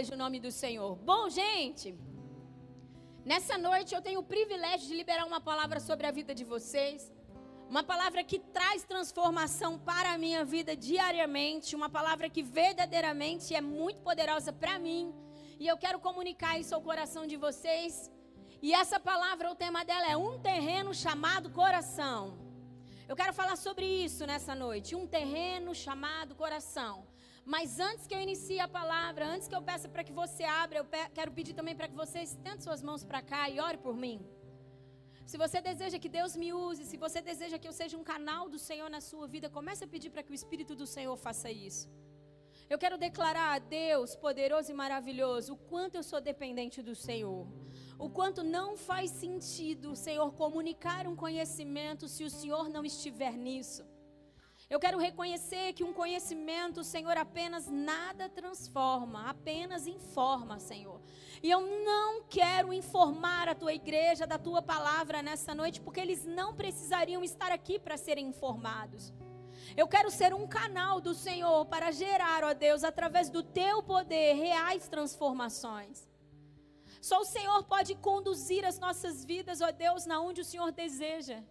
seja o nome do Senhor. Bom, gente, nessa noite eu tenho o privilégio de liberar uma palavra sobre a vida de vocês. Uma palavra que traz transformação para a minha vida diariamente. Uma palavra que verdadeiramente é muito poderosa para mim. E eu quero comunicar isso ao coração de vocês. E essa palavra, o tema dela é um terreno chamado coração. Eu quero falar sobre isso nessa noite. Um terreno chamado coração. Mas antes que eu inicie a palavra, antes que eu peça para que você abra, eu quero pedir também para que você estenda suas mãos para cá e ore por mim. Se você deseja que Deus me use, se você deseja que eu seja um canal do Senhor na sua vida, comece a pedir para que o Espírito do Senhor faça isso. Eu quero declarar a Deus poderoso e maravilhoso o quanto eu sou dependente do Senhor. O quanto não faz sentido, Senhor, comunicar um conhecimento se o Senhor não estiver nisso. Eu quero reconhecer que um conhecimento, Senhor, apenas nada transforma, apenas informa, Senhor. E eu não quero informar a tua igreja da tua palavra nessa noite, porque eles não precisariam estar aqui para serem informados. Eu quero ser um canal do Senhor para gerar, ó Deus, através do teu poder, reais transformações. Só o Senhor pode conduzir as nossas vidas, ó Deus, na onde o Senhor deseja.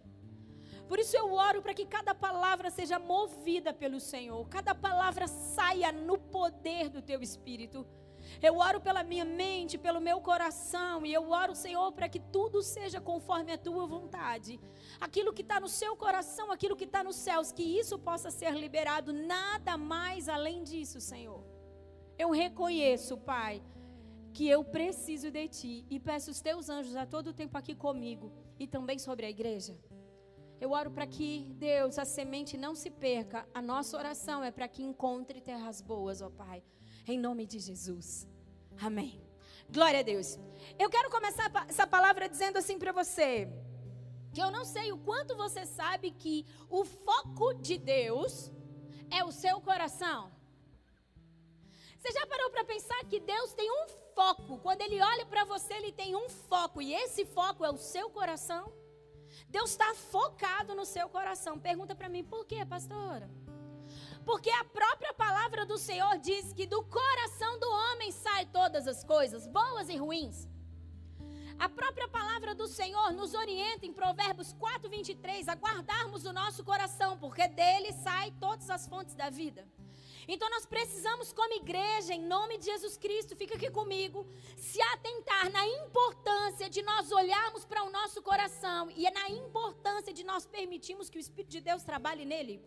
Por isso eu oro para que cada palavra seja movida pelo Senhor, cada palavra saia no poder do teu espírito. Eu oro pela minha mente, pelo meu coração, e eu oro, Senhor, para que tudo seja conforme a tua vontade. Aquilo que está no seu coração, aquilo que está nos céus, que isso possa ser liberado, nada mais além disso, Senhor. Eu reconheço, Pai, que eu preciso de Ti e peço os Teus anjos a todo tempo aqui comigo e também sobre a igreja. Eu oro para que, Deus, a semente não se perca. A nossa oração é para que encontre terras boas, ó Pai. Em nome de Jesus. Amém. Glória a Deus. Eu quero começar essa palavra dizendo assim para você: que eu não sei o quanto você sabe que o foco de Deus é o seu coração. Você já parou para pensar que Deus tem um foco? Quando Ele olha para você, Ele tem um foco, e esse foco é o seu coração? Deus está focado no seu coração. Pergunta para mim, por quê, pastora? Porque a própria palavra do Senhor diz que do coração do homem sai todas as coisas, boas e ruins. A própria palavra do Senhor nos orienta em Provérbios 4, 23 a guardarmos o nosso coração, porque dele sai todas as fontes da vida. Então nós precisamos, como igreja, em nome de Jesus Cristo, fica aqui comigo, se atentar na importância de nós olharmos para o nosso coração e na importância de nós permitirmos que o Espírito de Deus trabalhe nele.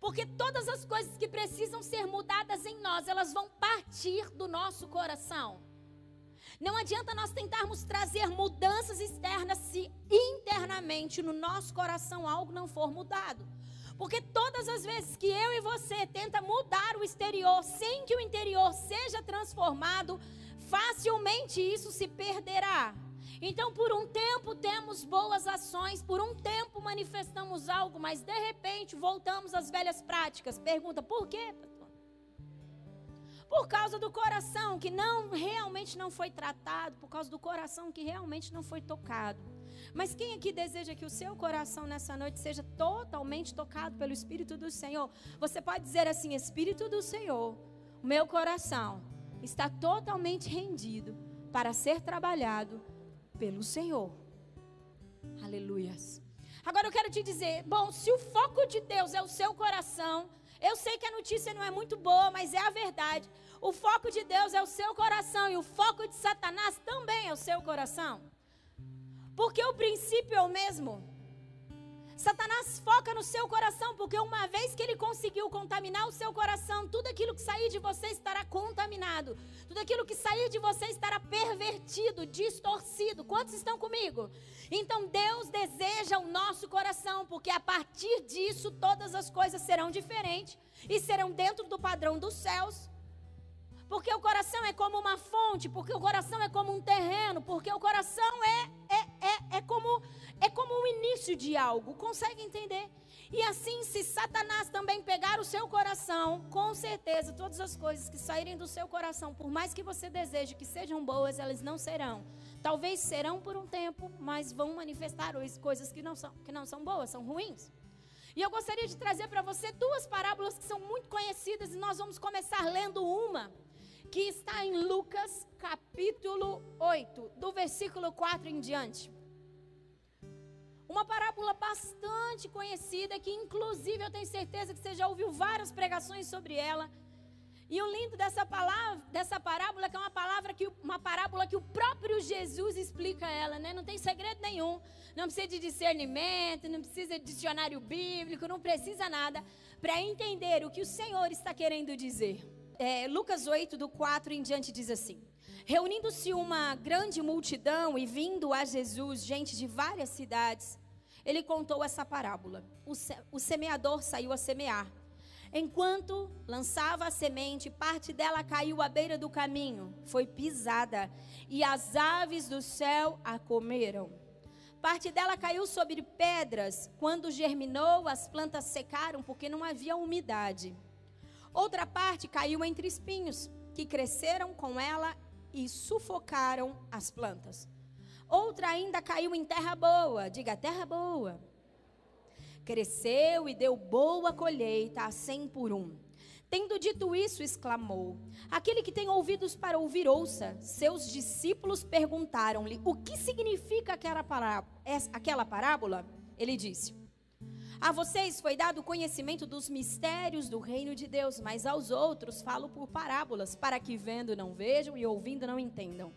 Porque todas as coisas que precisam ser mudadas em nós, elas vão partir do nosso coração. Não adianta nós tentarmos trazer mudanças externas se internamente no nosso coração algo não for mudado. Porque todas as vezes que eu e você tenta mudar o exterior sem que o interior seja transformado, facilmente isso se perderá. Então, por um tempo temos boas ações, por um tempo manifestamos algo, mas de repente voltamos às velhas práticas. Pergunta: por quê? Por causa do coração que não realmente não foi tratado, por causa do coração que realmente não foi tocado. Mas quem aqui deseja que o seu coração nessa noite seja totalmente tocado pelo Espírito do Senhor? Você pode dizer assim: Espírito do Senhor, o meu coração está totalmente rendido para ser trabalhado pelo Senhor. Aleluias. Agora eu quero te dizer, bom, se o foco de Deus é o seu coração, eu sei que a notícia não é muito boa, mas é a verdade. O foco de Deus é o seu coração e o foco de Satanás também é o seu coração. Porque o princípio é o mesmo. Satanás foca no seu coração, porque uma vez que ele conseguiu contaminar o seu coração, tudo aquilo que sair de você estará contaminado. Tudo aquilo que sair de você estará pervertido, distorcido. Quantos estão comigo? Então Deus deseja o nosso coração, porque a partir disso todas as coisas serão diferentes e serão dentro do padrão dos céus. Porque o coração é como uma fonte, porque o coração é como um terreno, porque o coração é, é, é, é, como, é como o início de algo. Consegue entender? E assim, se Satanás também pegar o seu coração, com certeza todas as coisas que saírem do seu coração, por mais que você deseje que sejam boas, elas não serão. Talvez serão por um tempo, mas vão manifestar coisas que não são, que não são boas, são ruins. E eu gostaria de trazer para você duas parábolas que são muito conhecidas e nós vamos começar lendo uma que está em Lucas capítulo 8, do versículo 4 em diante. Uma parábola bastante conhecida, que inclusive eu tenho certeza que você já ouviu várias pregações sobre ela. E o lindo dessa palavra, dessa parábola é que é uma palavra que uma parábola que o próprio Jesus explica ela, né? Não tem segredo nenhum. Não precisa de discernimento, não precisa de dicionário bíblico, não precisa nada para entender o que o Senhor está querendo dizer. É, Lucas 8, do 4 em diante, diz assim: Reunindo-se uma grande multidão e vindo a Jesus gente de várias cidades, ele contou essa parábola. O, o semeador saiu a semear. Enquanto lançava a semente, parte dela caiu à beira do caminho, foi pisada, e as aves do céu a comeram. Parte dela caiu sobre pedras. Quando germinou, as plantas secaram porque não havia umidade. Outra parte caiu entre espinhos, que cresceram com ela e sufocaram as plantas. Outra ainda caiu em terra boa, diga terra boa. Cresceu e deu boa colheita a cem por um. Tendo dito isso, exclamou: Aquele que tem ouvidos para ouvir, ouça. Seus discípulos perguntaram-lhe: O que significa aquela parábola? Ele disse: A vocês foi dado o conhecimento dos mistérios do reino de Deus, mas aos outros falo por parábolas, para que vendo não vejam e ouvindo não entendam.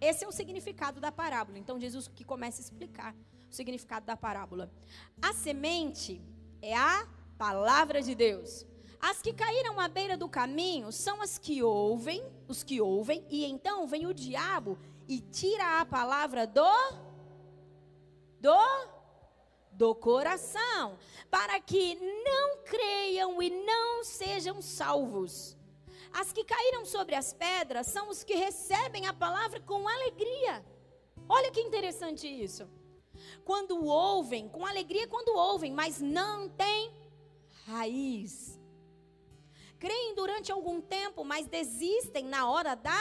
Esse é o significado da parábola. Então Jesus que começa a explicar o significado da parábola. A semente é a palavra de Deus. As que caíram à beira do caminho são as que ouvem, os que ouvem, e então vem o diabo e tira a palavra do do do coração, para que não creiam e não sejam salvos. As que caíram sobre as pedras são os que recebem a palavra com alegria. Olha que interessante isso. Quando ouvem, com alegria quando ouvem, mas não tem raiz. Creem durante algum tempo, mas desistem na hora da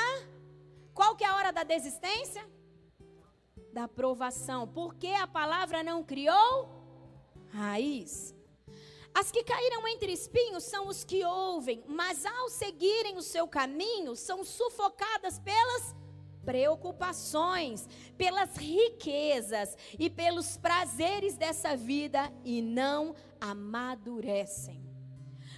Qual que é a hora da desistência? Da provação. Porque a palavra não criou raiz. As que caíram entre espinhos são os que ouvem, mas ao seguirem o seu caminho, são sufocadas pelas preocupações, pelas riquezas e pelos prazeres dessa vida e não amadurecem.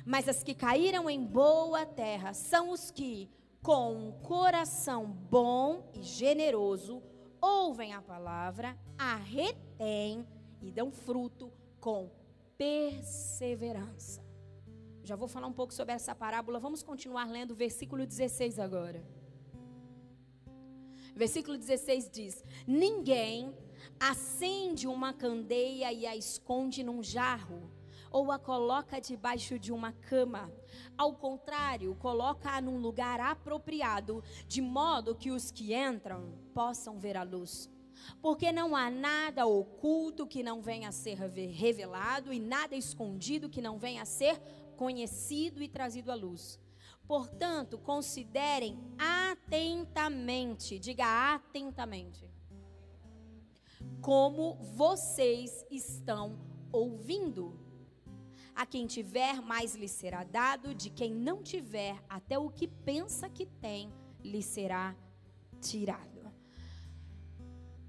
Mas as que caíram em boa terra são os que, com um coração bom e generoso, ouvem a palavra, a retêm e dão fruto com perseverança. Já vou falar um pouco sobre essa parábola. Vamos continuar lendo o versículo 16 agora. Versículo 16 diz: Ninguém acende uma candeia e a esconde num jarro, ou a coloca debaixo de uma cama. Ao contrário, coloca-a num lugar apropriado, de modo que os que entram possam ver a luz. Porque não há nada oculto que não venha a ser revelado e nada escondido que não venha a ser conhecido e trazido à luz. Portanto, considerem atentamente, diga atentamente, como vocês estão ouvindo. A quem tiver, mais lhe será dado, de quem não tiver, até o que pensa que tem, lhe será tirado.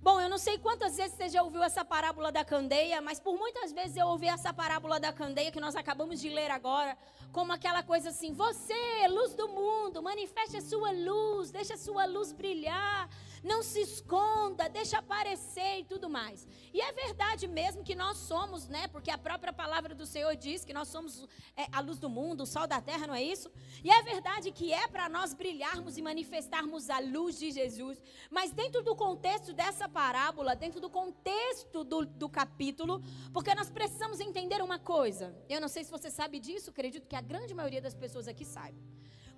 Bom, eu não sei quantas vezes você já ouviu essa parábola da candeia, mas por muitas vezes eu ouvi essa parábola da candeia que nós acabamos de ler agora, como aquela coisa assim: você, luz do mundo, manifeste a sua luz, deixa a sua luz brilhar não se esconda, deixa aparecer e tudo mais. E é verdade mesmo que nós somos, né? Porque a própria palavra do Senhor diz que nós somos é, a luz do mundo, o sol da terra, não é isso? E é verdade que é para nós brilharmos e manifestarmos a luz de Jesus. Mas dentro do contexto dessa parábola, dentro do contexto do, do capítulo, porque nós precisamos entender uma coisa. Eu não sei se você sabe disso, acredito que a grande maioria das pessoas aqui sabe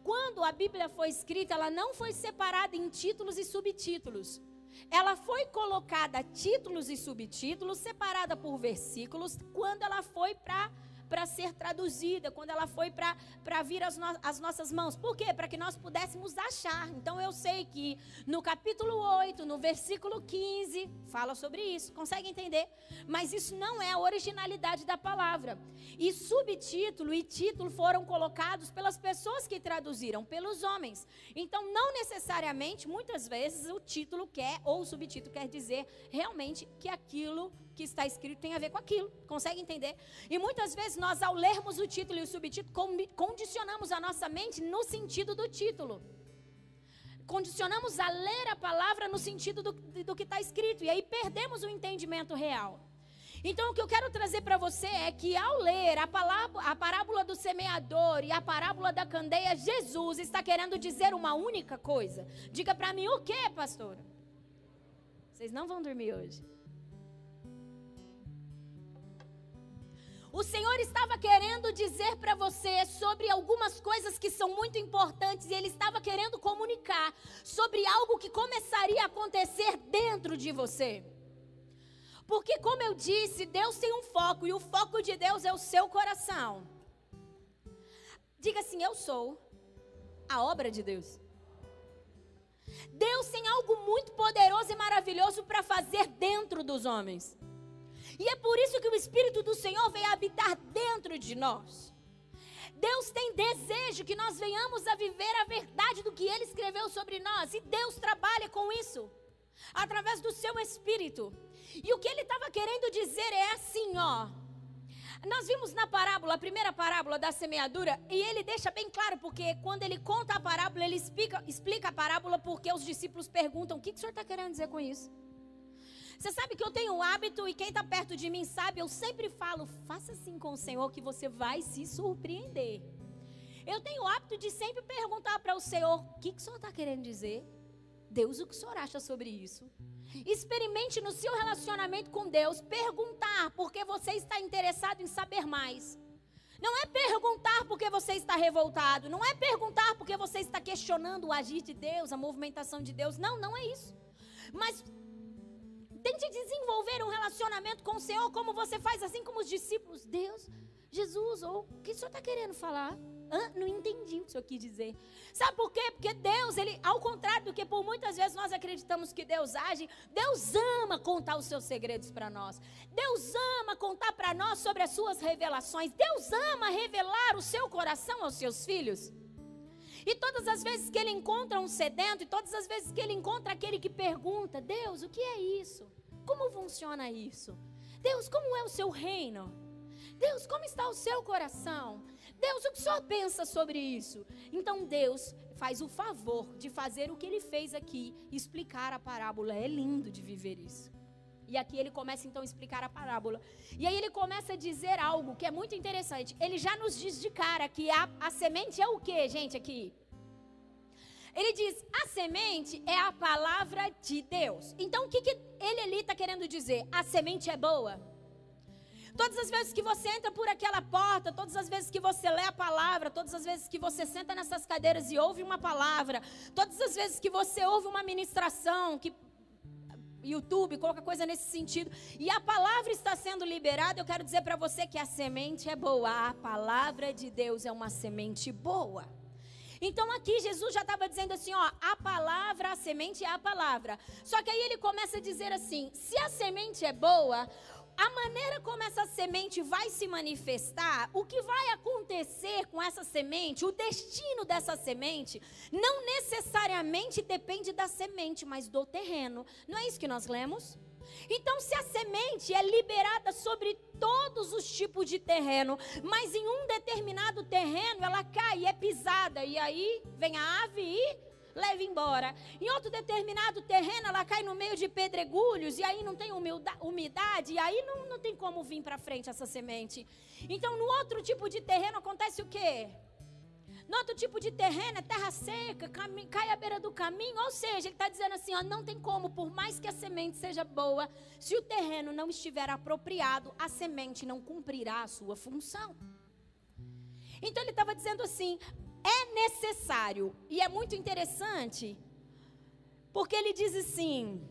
quando a Bíblia foi escrita, ela não foi separada em títulos e subtítulos. Ela foi colocada títulos e subtítulos, separada por versículos, quando ela foi para para ser traduzida, quando ela foi para vir às, no, nossas mãos. Por quê? Para que nós pudéssemos achar. Então eu sei que no capítulo 8, no versículo 15, fala sobre isso. Consegue entender? Mas isso não é a originalidade da palavra. E subtítulo e título foram colocados pelas pessoas que traduziram, pelos homens. Então não necessariamente, muitas vezes, o título quer, ou o subtítulo quer dizer realmente que aquilo que está escrito tem a ver com aquilo. Consegue entender? E muitas vezes nós, ao lermos o título e o subtítulo, condicionamos a nossa mente no sentido do título. Condicionamos a ler a palavra no sentido do, do que está escrito. E aí perdemos o entendimento real. Então, o que eu quero trazer para você é que ao ler a, palavra, a parábola do semeador e a parábola da candeia, Jesus está querendo dizer uma única coisa. Diga para mim o que, pastora? Vocês não vão dormir hoje. O Senhor estava querendo dizer para você sobre algumas coisas que são muito importantes e Ele estava querendo comunicar sobre algo que começaria a acontecer dentro de você. Porque, como eu disse, Deus tem um foco e o foco de Deus é o seu coração. Diga assim: Eu sou a obra de Deus. Deus tem algo muito poderoso e maravilhoso para fazer dentro dos homens. E é por isso que o Espírito do Senhor vem habitar dentro de nós. Deus tem desejo que nós venhamos a viver a verdade do que Ele escreveu sobre nós. E Deus trabalha com isso, através do seu Espírito. E o que Ele estava querendo dizer é assim, ó. Nós vimos na parábola, a primeira parábola da semeadura, e ele deixa bem claro, porque quando ele conta a parábola, ele explica, explica a parábola porque os discípulos perguntam: o que, que o senhor está querendo dizer com isso? Você sabe que eu tenho o hábito, e quem está perto de mim sabe, eu sempre falo: faça assim com o Senhor que você vai se surpreender. Eu tenho o hábito de sempre perguntar para o Senhor: o que, que o Senhor está querendo dizer? Deus, o que o Senhor acha sobre isso? Experimente no seu relacionamento com Deus perguntar porque você está interessado em saber mais. Não é perguntar porque você está revoltado. Não é perguntar porque você está questionando o agir de Deus, a movimentação de Deus. Não, não é isso. Mas Tente desenvolver um relacionamento com o Senhor como você faz assim como os discípulos. Deus, Jesus, ou o que o Senhor está querendo falar? Hã? Não entendi o que o Senhor quis dizer. Sabe por quê? Porque Deus, ele, ao contrário do que por muitas vezes nós acreditamos que Deus age, Deus ama contar os seus segredos para nós. Deus ama contar para nós sobre as suas revelações. Deus ama revelar o seu coração aos seus filhos. E todas as vezes que ele encontra um sedento, e todas as vezes que ele encontra aquele que pergunta: Deus, o que é isso? Como funciona isso? Deus, como é o seu reino? Deus, como está o seu coração? Deus, o que o senhor pensa sobre isso? Então Deus faz o favor de fazer o que ele fez aqui, explicar a parábola. É lindo de viver isso. E aqui ele começa então a explicar a parábola. E aí ele começa a dizer algo que é muito interessante. Ele já nos diz de cara que a, a semente é o que, gente, aqui? Ele diz: semente é a palavra de Deus. Então o que, que ele ali está querendo dizer? A semente é boa. Todas as vezes que você entra por aquela porta, todas as vezes que você lê a palavra, todas as vezes que você senta nessas cadeiras e ouve uma palavra, todas as vezes que você ouve uma ministração, que YouTube, qualquer coisa nesse sentido, e a palavra está sendo liberada, eu quero dizer para você que a semente é boa, a palavra de Deus é uma semente boa. Então aqui Jesus já estava dizendo assim, ó, a palavra, a semente é a palavra. Só que aí ele começa a dizer assim: se a semente é boa, a maneira como essa semente vai se manifestar, o que vai acontecer com essa semente, o destino dessa semente, não necessariamente depende da semente, mas do terreno. Não é isso que nós lemos? Então, se a semente é liberada sobre todos os tipos de terreno, mas em um determinado terreno ela cai é pisada, e aí vem a ave e leva embora. Em outro determinado terreno, ela cai no meio de pedregulhos, e aí não tem umidade, e aí não, não tem como vir para frente essa semente. Então, no outro tipo de terreno, acontece o quê? No outro tipo de terreno é terra seca, cai à beira do caminho. Ou seja, ele está dizendo assim: ó, não tem como, por mais que a semente seja boa, se o terreno não estiver apropriado, a semente não cumprirá a sua função. Então ele estava dizendo assim: é necessário, e é muito interessante, porque ele diz assim: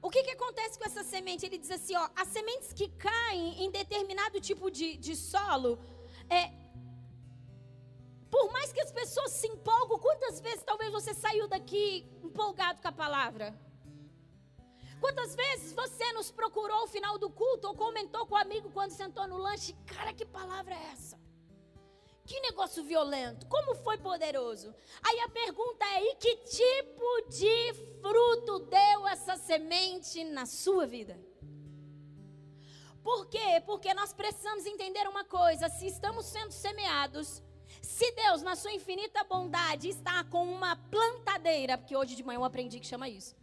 o que, que acontece com essa semente? Ele diz assim: ó, as sementes que caem em determinado tipo de, de solo, é, por mais que as pessoas se empolgam, quantas vezes talvez você saiu daqui empolgado com a palavra? Quantas vezes você nos procurou ao final do culto ou comentou com o amigo quando sentou no lanche? Cara, que palavra é essa? Que negócio violento, como foi poderoso. Aí a pergunta é: e que tipo de fruto deu essa semente na sua vida? Por quê? Porque nós precisamos entender uma coisa: se estamos sendo semeados, se Deus, na sua infinita bondade, está com uma plantadeira, porque hoje de manhã eu aprendi que chama isso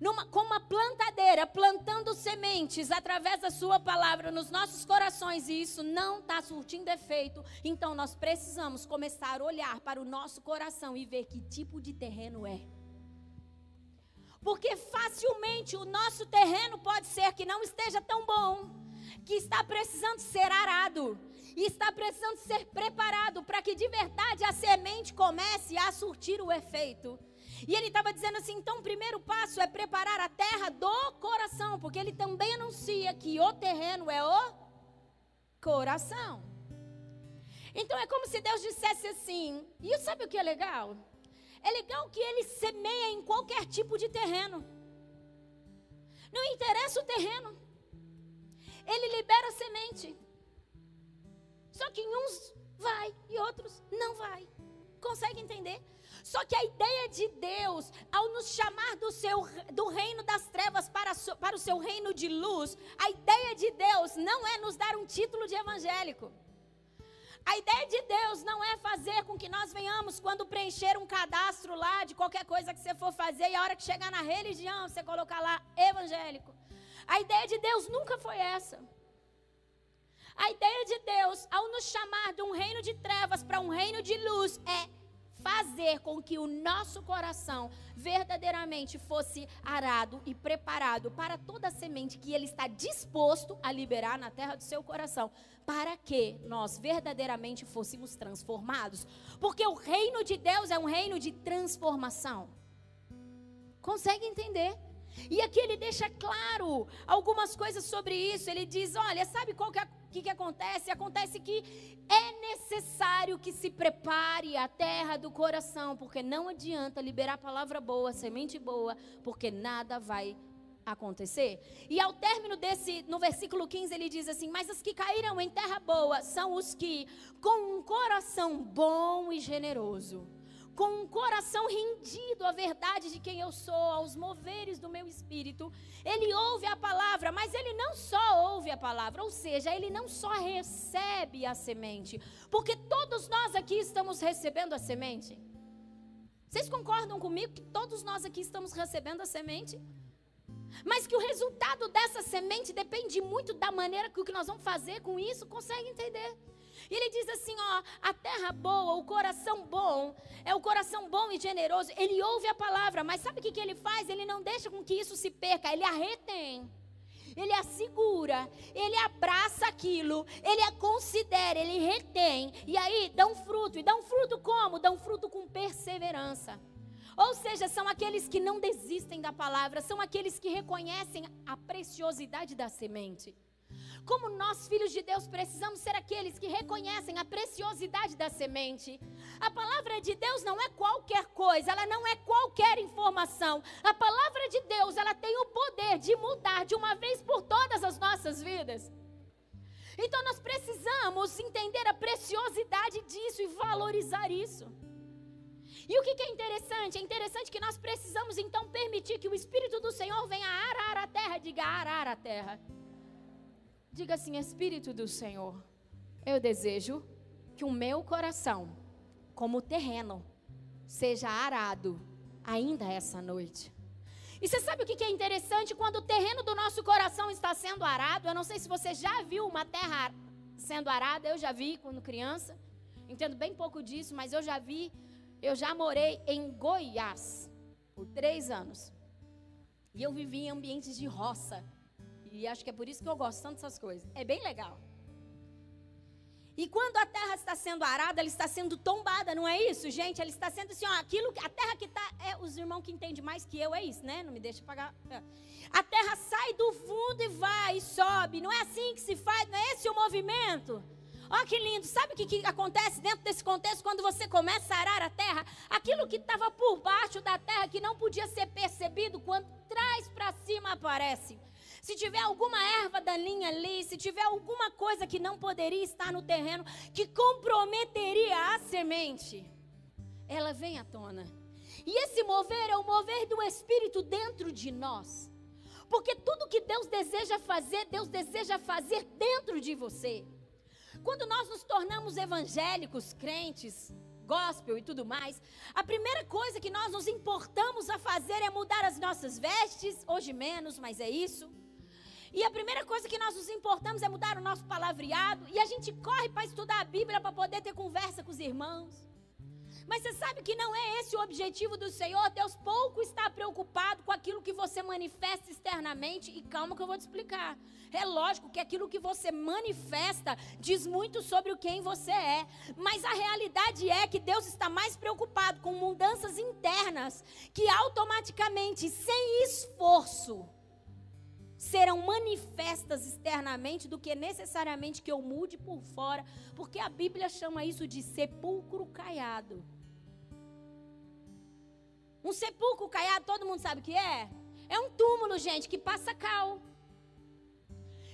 numa, com uma plantadeira, plantando sementes através da Sua palavra nos nossos corações, e isso não está surtindo efeito, então nós precisamos começar a olhar para o nosso coração e ver que tipo de terreno é. Porque facilmente o nosso terreno pode ser que não esteja tão bom, que está precisando ser arado, e está precisando ser preparado para que de verdade a semente comece a surtir o efeito. E ele estava dizendo assim: então, o primeiro passo é preparar a terra do coração, porque ele também anuncia que o terreno é o coração. Então, é como se Deus dissesse assim: e sabe o que é legal? É legal que ele semeia em qualquer tipo de terreno. Não interessa o terreno. Ele libera a semente. Só que em uns vai e outros não vai. Consegue entender? Só que a ideia de Deus, ao nos chamar do, seu, do reino das trevas para, para o seu reino de luz, a ideia de Deus não é nos dar um título de evangélico. A ideia de Deus não é fazer com que nós venhamos, quando preencher um cadastro lá de qualquer coisa que você for fazer, e a hora que chegar na religião, você colocar lá evangélico. A ideia de Deus nunca foi essa. A ideia de Deus, ao nos chamar de um reino de trevas para um reino de luz, é fazer com que o nosso coração verdadeiramente fosse arado e preparado para toda a semente que ele está disposto a liberar na terra do seu coração, para que nós verdadeiramente fôssemos transformados. Porque o reino de Deus é um reino de transformação. Consegue entender? E aqui ele deixa claro algumas coisas sobre isso. Ele diz: olha, sabe qual que é que, que acontece? Acontece que é necessário que se prepare a terra do coração, porque não adianta liberar palavra boa, semente boa, porque nada vai acontecer. E ao término desse, no versículo 15, ele diz assim: Mas os que caíram em terra boa são os que, com um coração bom e generoso, com um coração rendido à verdade de quem eu sou, aos moveres do meu espírito, ele ouve a palavra, mas ele não só ouve a palavra, ou seja, ele não só recebe a semente, porque todos nós aqui estamos recebendo a semente. Vocês concordam comigo que todos nós aqui estamos recebendo a semente? Mas que o resultado dessa semente depende muito da maneira que o que nós vamos fazer com isso, consegue entender? E ele diz assim: ó, a terra boa, o coração bom, é o coração bom e generoso. Ele ouve a palavra, mas sabe o que, que ele faz? Ele não deixa com que isso se perca, ele a retém. Ele a segura, ele abraça aquilo, ele a considera, ele retém. E aí um fruto. E um fruto como? Um fruto com perseverança. Ou seja, são aqueles que não desistem da palavra, são aqueles que reconhecem a preciosidade da semente. Como nós, filhos de Deus, precisamos ser aqueles que reconhecem a preciosidade da semente. A palavra de Deus não é qualquer coisa, ela não é qualquer informação. A palavra de Deus, ela tem o poder de mudar de uma vez por todas as nossas vidas. Então nós precisamos entender a preciosidade disso e valorizar isso. E o que, é interessante? É interessante que nós precisamos então permitir que o Espírito do Senhor venha arar a terra, diga arar a terra. Diga assim: Espírito do Senhor, eu desejo que o meu coração, como terreno, seja arado ainda essa noite. E você sabe o que é interessante? Quando o terreno do nosso coração está sendo arado, eu não sei se você já viu uma terra sendo arada, eu já vi quando criança. Entendo bem pouco disso, mas eu já vi. Eu já morei em Goiás por três anos. E eu vivi em ambientes de roça. E acho que é por isso que eu gosto tanto dessas coisas. É bem legal. E quando a terra está sendo arada, ela está sendo tombada, não é isso, gente? Ela está sendo assim, ó, aquilo, a terra que está, é, os irmãos que entendem mais que eu, é isso, né? Não me deixa pagar. É. A terra sai do fundo e vai e sobe. Não é assim que se faz, não é esse o movimento? Ó que lindo, sabe o que, que acontece dentro desse contexto quando você começa a arar a terra? Aquilo que estava por baixo da terra, que não podia ser percebido, quando traz para cima aparece. Se tiver alguma erva daninha ali, se tiver alguma coisa que não poderia estar no terreno, que comprometeria a semente, ela vem à tona. E esse mover é o mover do Espírito dentro de nós. Porque tudo que Deus deseja fazer, Deus deseja fazer dentro de você. Quando nós nos tornamos evangélicos, crentes, gospel e tudo mais, a primeira coisa que nós nos importamos a fazer é mudar as nossas vestes, hoje menos, mas é isso. E a primeira coisa que nós nos importamos é mudar o nosso palavreado. E a gente corre para estudar a Bíblia para poder ter conversa com os irmãos. Mas você sabe que não é esse o objetivo do Senhor. Deus pouco está preocupado com aquilo que você manifesta externamente. E calma que eu vou te explicar. É lógico que aquilo que você manifesta diz muito sobre quem você é. Mas a realidade é que Deus está mais preocupado com mudanças internas que automaticamente, sem esforço, serão manifestas externamente do que necessariamente que eu mude por fora, porque a Bíblia chama isso de sepulcro caiado. Um sepulcro caiado, todo mundo sabe o que é? É um túmulo, gente, que passa cal.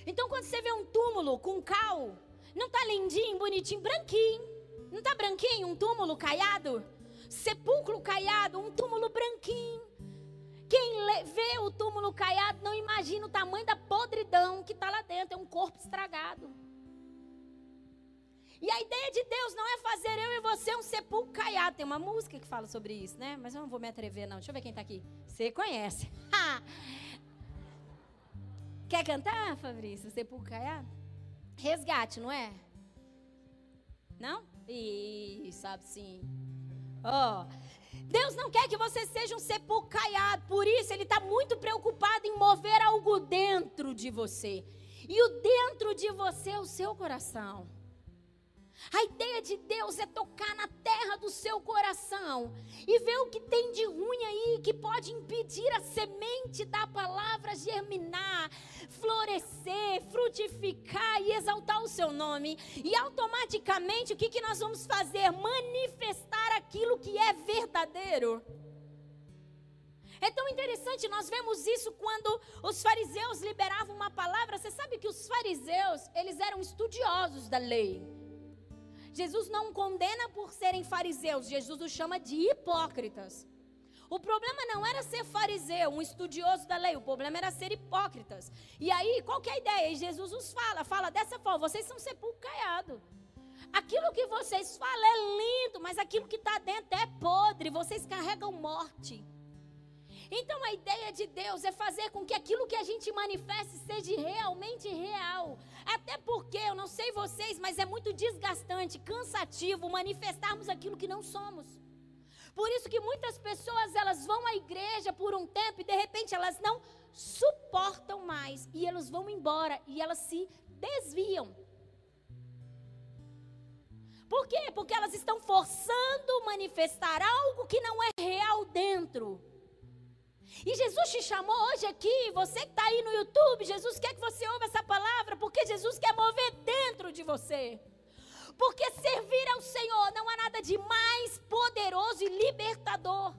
Então, quando você vê um túmulo com cal, não tá lindinho, bonitinho, branquinho. Não tá branquinho, um túmulo caiado? Sepulcro caiado, um túmulo branquinho. Quem vê o túmulo caiado não imagina o tamanho da podridão que está lá dentro. É um corpo estragado. E a ideia de Deus não é fazer eu e você um sepulcro caiado. Tem uma música que fala sobre isso, né? Mas eu não vou me atrever, não. Deixa eu ver quem está aqui. Você conhece. Quer cantar, Fabrício? Sepulcro caiado? Resgate, não é? Não? Ih, sabe sim. Ó. Oh. Deus não quer que você seja um sepulcro caiado, por isso Ele está muito preocupado em mover algo dentro de você. E o dentro de você é o seu coração. A ideia de Deus é tocar na terra do seu coração e ver o que tem de ruim aí que pode impedir a semente da palavra germinar, florescer, frutificar e exaltar o seu nome. E automaticamente o que, que nós vamos fazer? Manifestar aquilo que é verdadeiro. É tão interessante, nós vemos isso quando os fariseus liberavam uma palavra. Você sabe que os fariseus, eles eram estudiosos da lei. Jesus não condena por serem fariseus, Jesus os chama de hipócritas. O problema não era ser fariseu, um estudioso da lei, o problema era ser hipócritas. E aí, qual que é a ideia? E Jesus os fala, fala dessa forma, vocês são sepulcro caiado. Aquilo que vocês falam é lindo, mas aquilo que está dentro é podre, vocês carregam morte. Então a ideia de Deus é fazer com que aquilo que a gente manifeste seja realmente real. Até porque, eu não sei vocês, mas é muito desgastante, cansativo manifestarmos aquilo que não somos. Por isso que muitas pessoas elas vão à igreja por um tempo e de repente elas não suportam mais e elas vão embora e elas se desviam. Por quê? Porque elas estão forçando manifestar algo que não é real dentro. E Jesus te chamou hoje aqui, você que está aí no YouTube, Jesus quer que você ouça essa palavra, porque Jesus quer mover dentro de você. Porque servir ao Senhor não há nada de mais poderoso e libertador,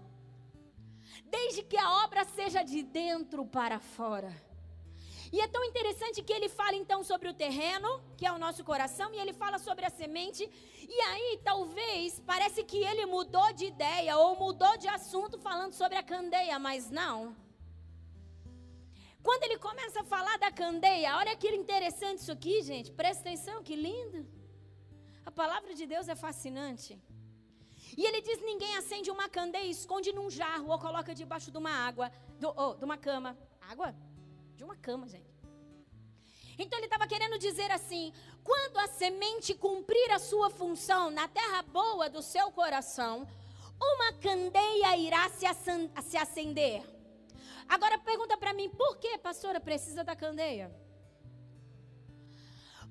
desde que a obra seja de dentro para fora. E é tão interessante que ele fala então sobre o terreno, que é o nosso coração, e ele fala sobre a semente. E aí, talvez, parece que ele mudou de ideia ou mudou de assunto falando sobre a candeia, mas não. Quando ele começa a falar da candeia, olha que interessante isso aqui, gente. Presta atenção, que lindo. A palavra de Deus é fascinante. E ele diz: ninguém acende uma candeia, esconde num jarro ou coloca debaixo de uma água, oh, de uma cama. Água? De uma cama, gente. Então ele estava querendo dizer assim: quando a semente cumprir a sua função na terra boa do seu coração, uma candeia irá se acender. Agora pergunta para mim, por que, pastora, precisa da candeia?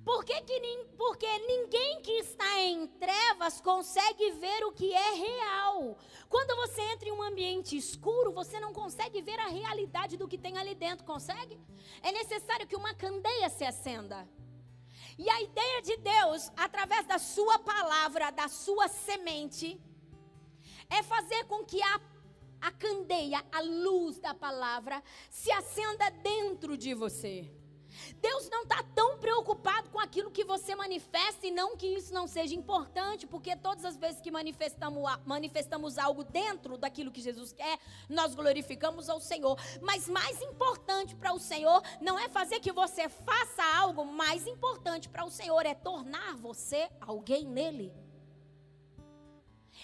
Por que que, porque ninguém que está em trevas consegue ver o que é real. Quando você entra em um ambiente escuro, você não consegue ver a realidade do que tem ali dentro, consegue? É necessário que uma candeia se acenda. E a ideia de Deus, através da sua palavra, da sua semente, é fazer com que a, a candeia, a luz da palavra, se acenda dentro de você. Deus não está tão preocupado com aquilo que você manifesta e não que isso não seja importante, porque todas as vezes que manifestamos, manifestamos algo dentro daquilo que Jesus quer, nós glorificamos ao Senhor. Mas mais importante para o Senhor não é fazer que você faça algo, mais importante para o Senhor é tornar você alguém nele.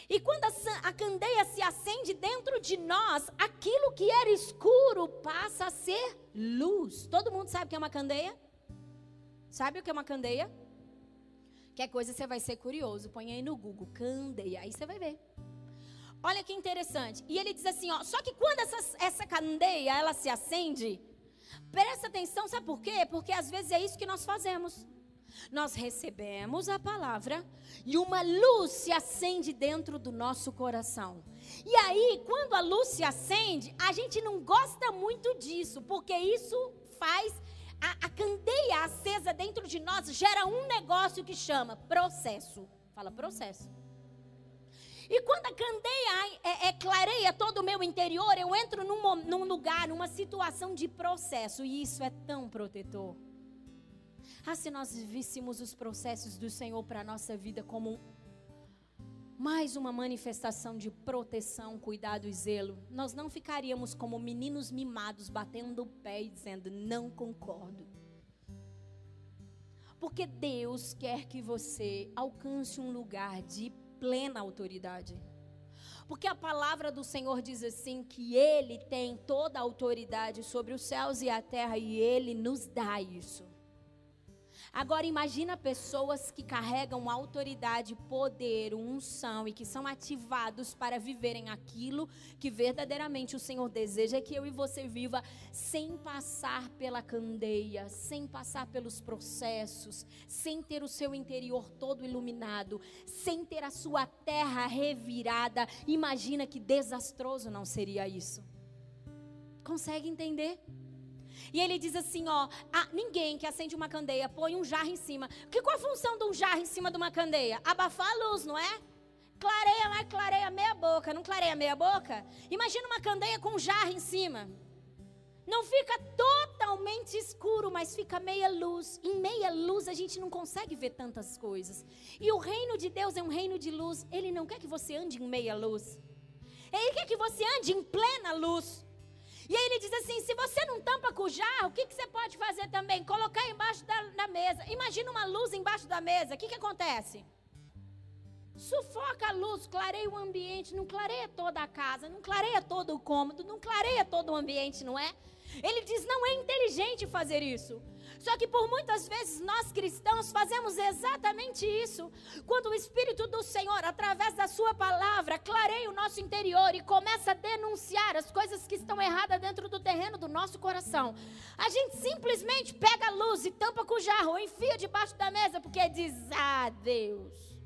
E quando a, a candeia se acende dentro de nós, aquilo que era escuro passa a ser luz. Todo mundo sabe o que é uma candeia? Sabe o que é uma candeia? Quer coisa você vai ser curioso, põe aí no Google, candeia, aí você vai ver. Olha que interessante. E ele diz assim, ó, só que quando essa, essa candeia ela se acende, presta atenção, sabe por quê? Porque às vezes é isso que nós fazemos. Nós recebemos a palavra e uma luz se acende dentro do nosso coração. E aí, quando a luz se acende, a gente não gosta muito disso, porque isso faz a, a candeia acesa dentro de nós gera um negócio que chama processo. Fala processo. E quando a candeia é, é, clareia todo o meu interior, eu entro num, num lugar, numa situação de processo. E isso é tão protetor. Ah, se nós víssemos os processos do Senhor para a nossa vida como mais uma manifestação de proteção, cuidado e zelo, nós não ficaríamos como meninos mimados batendo o pé e dizendo: não concordo. Porque Deus quer que você alcance um lugar de plena autoridade. Porque a palavra do Senhor diz assim: que Ele tem toda a autoridade sobre os céus e a terra e Ele nos dá isso. Agora imagina pessoas que carregam autoridade, poder, unção e que são ativados para viverem aquilo que verdadeiramente o Senhor deseja que eu e você viva sem passar pela candeia, sem passar pelos processos, sem ter o seu interior todo iluminado, sem ter a sua terra revirada. Imagina que desastroso não seria isso. Consegue entender? E ele diz assim, ó, ah, ninguém que acende uma candeia põe um jarro em cima. Que qual a função de um jarro em cima de uma candeia? Abafar a luz, não é? Clareia, mas clareia meia boca, não clareia meia boca? Imagina uma candeia com um jarro em cima. Não fica totalmente escuro, mas fica meia luz. Em meia luz a gente não consegue ver tantas coisas. E o reino de Deus é um reino de luz. Ele não quer que você ande em meia luz. Ele quer que você ande em plena luz. E aí ele diz assim: se você não tampa com o jarro, o que, que você pode fazer também? Colocar embaixo da, da mesa. Imagina uma luz embaixo da mesa. O que, que acontece? Sufoca a luz, clareia o ambiente, não clareia toda a casa, não clareia todo o cômodo, não clareia todo o ambiente, não é? Ele diz: não é inteligente fazer isso. Só que por muitas vezes nós cristãos fazemos exatamente isso. Quando o Espírito do Senhor, através da Sua palavra, clareia o nosso interior e começa a denunciar as coisas que estão erradas dentro do terreno do nosso coração, a gente simplesmente pega a luz e tampa com o jarro, enfia debaixo da mesa, porque diz: Ah, Deus.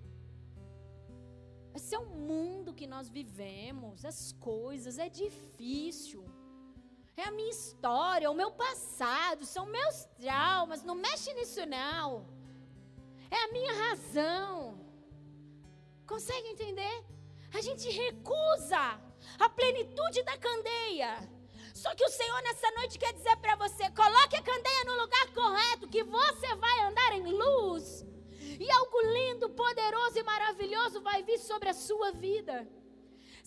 Esse é o mundo que nós vivemos, as coisas, é difícil. É a minha história, o meu passado, são meus traumas. Não mexe nisso, não. É a minha razão. Consegue entender? A gente recusa a plenitude da candeia. Só que o Senhor nessa noite quer dizer para você: coloque a candeia no lugar correto, que você vai andar em luz. E algo lindo, poderoso e maravilhoso vai vir sobre a sua vida.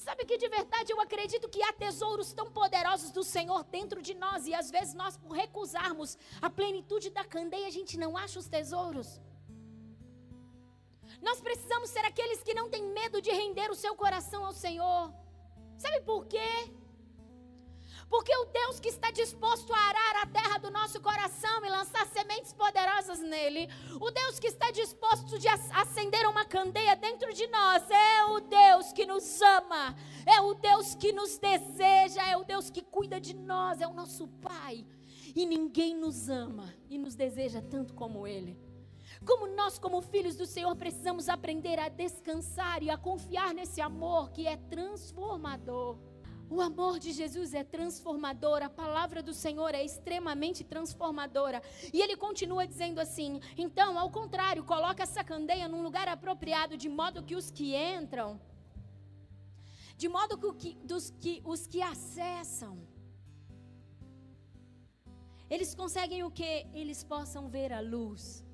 Sabe que de verdade eu acredito que há tesouros tão poderosos do Senhor dentro de nós e às vezes nós, por recusarmos a plenitude da candeia, a gente não acha os tesouros. Nós precisamos ser aqueles que não têm medo de render o seu coração ao Senhor. Sabe por quê? Porque o Deus que está disposto a arar a terra do nosso coração e lançar sementes poderosas nele, o Deus que está disposto de acender uma candeia dentro de nós, é o Deus que nos ama, é o Deus que nos deseja, é o Deus que cuida de nós, é o nosso Pai. E ninguém nos ama e nos deseja tanto como Ele. Como nós, como filhos do Senhor, precisamos aprender a descansar e a confiar nesse amor que é transformador. O amor de Jesus é transformador, a palavra do Senhor é extremamente transformadora. E ele continua dizendo assim: então, ao contrário, coloca essa candeia num lugar apropriado, de modo que os que entram, de modo que, dos que os que acessam, eles conseguem o que? Eles possam ver a luz.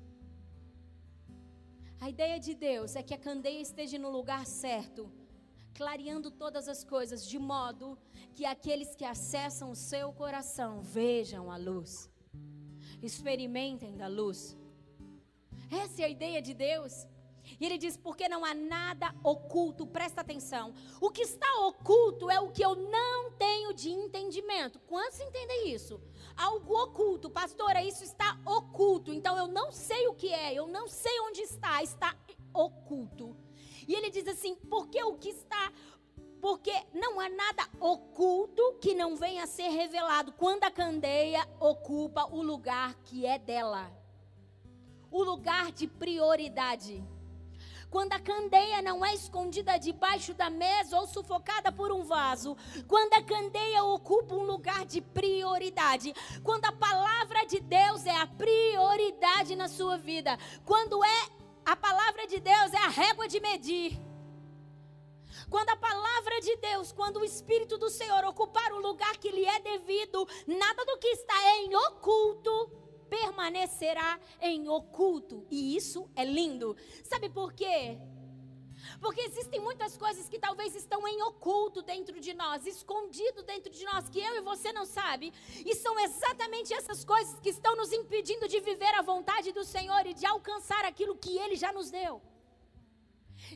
A ideia de Deus é que a candeia esteja no lugar certo clareando todas as coisas, de modo que aqueles que acessam o seu coração vejam a luz, experimentem da luz. Essa é a ideia de Deus. E ele diz: porque não há nada oculto, presta atenção. O que está oculto é o que eu não tenho de entendimento. Quantos entendem isso? Algo oculto, pastora, isso está oculto. Então eu não sei o que é, eu não sei onde está, está oculto. E ele diz assim: porque o que está. Porque não há nada oculto que não venha a ser revelado quando a candeia ocupa o lugar que é dela. O lugar de prioridade. Quando a candeia não é escondida debaixo da mesa ou sufocada por um vaso. Quando a candeia ocupa um lugar de prioridade. Quando a palavra de Deus é a prioridade na sua vida. Quando é a palavra de Deus é a régua de medir. Quando a palavra de Deus, quando o Espírito do Senhor ocupar o lugar que lhe é devido, nada do que está em oculto permanecerá em oculto. E isso é lindo. Sabe por quê? Porque existem muitas coisas que talvez estão em oculto dentro de nós, escondido dentro de nós, que eu e você não sabe. E são exatamente essas coisas que estão nos impedindo de viver a vontade do Senhor e de alcançar aquilo que Ele já nos deu.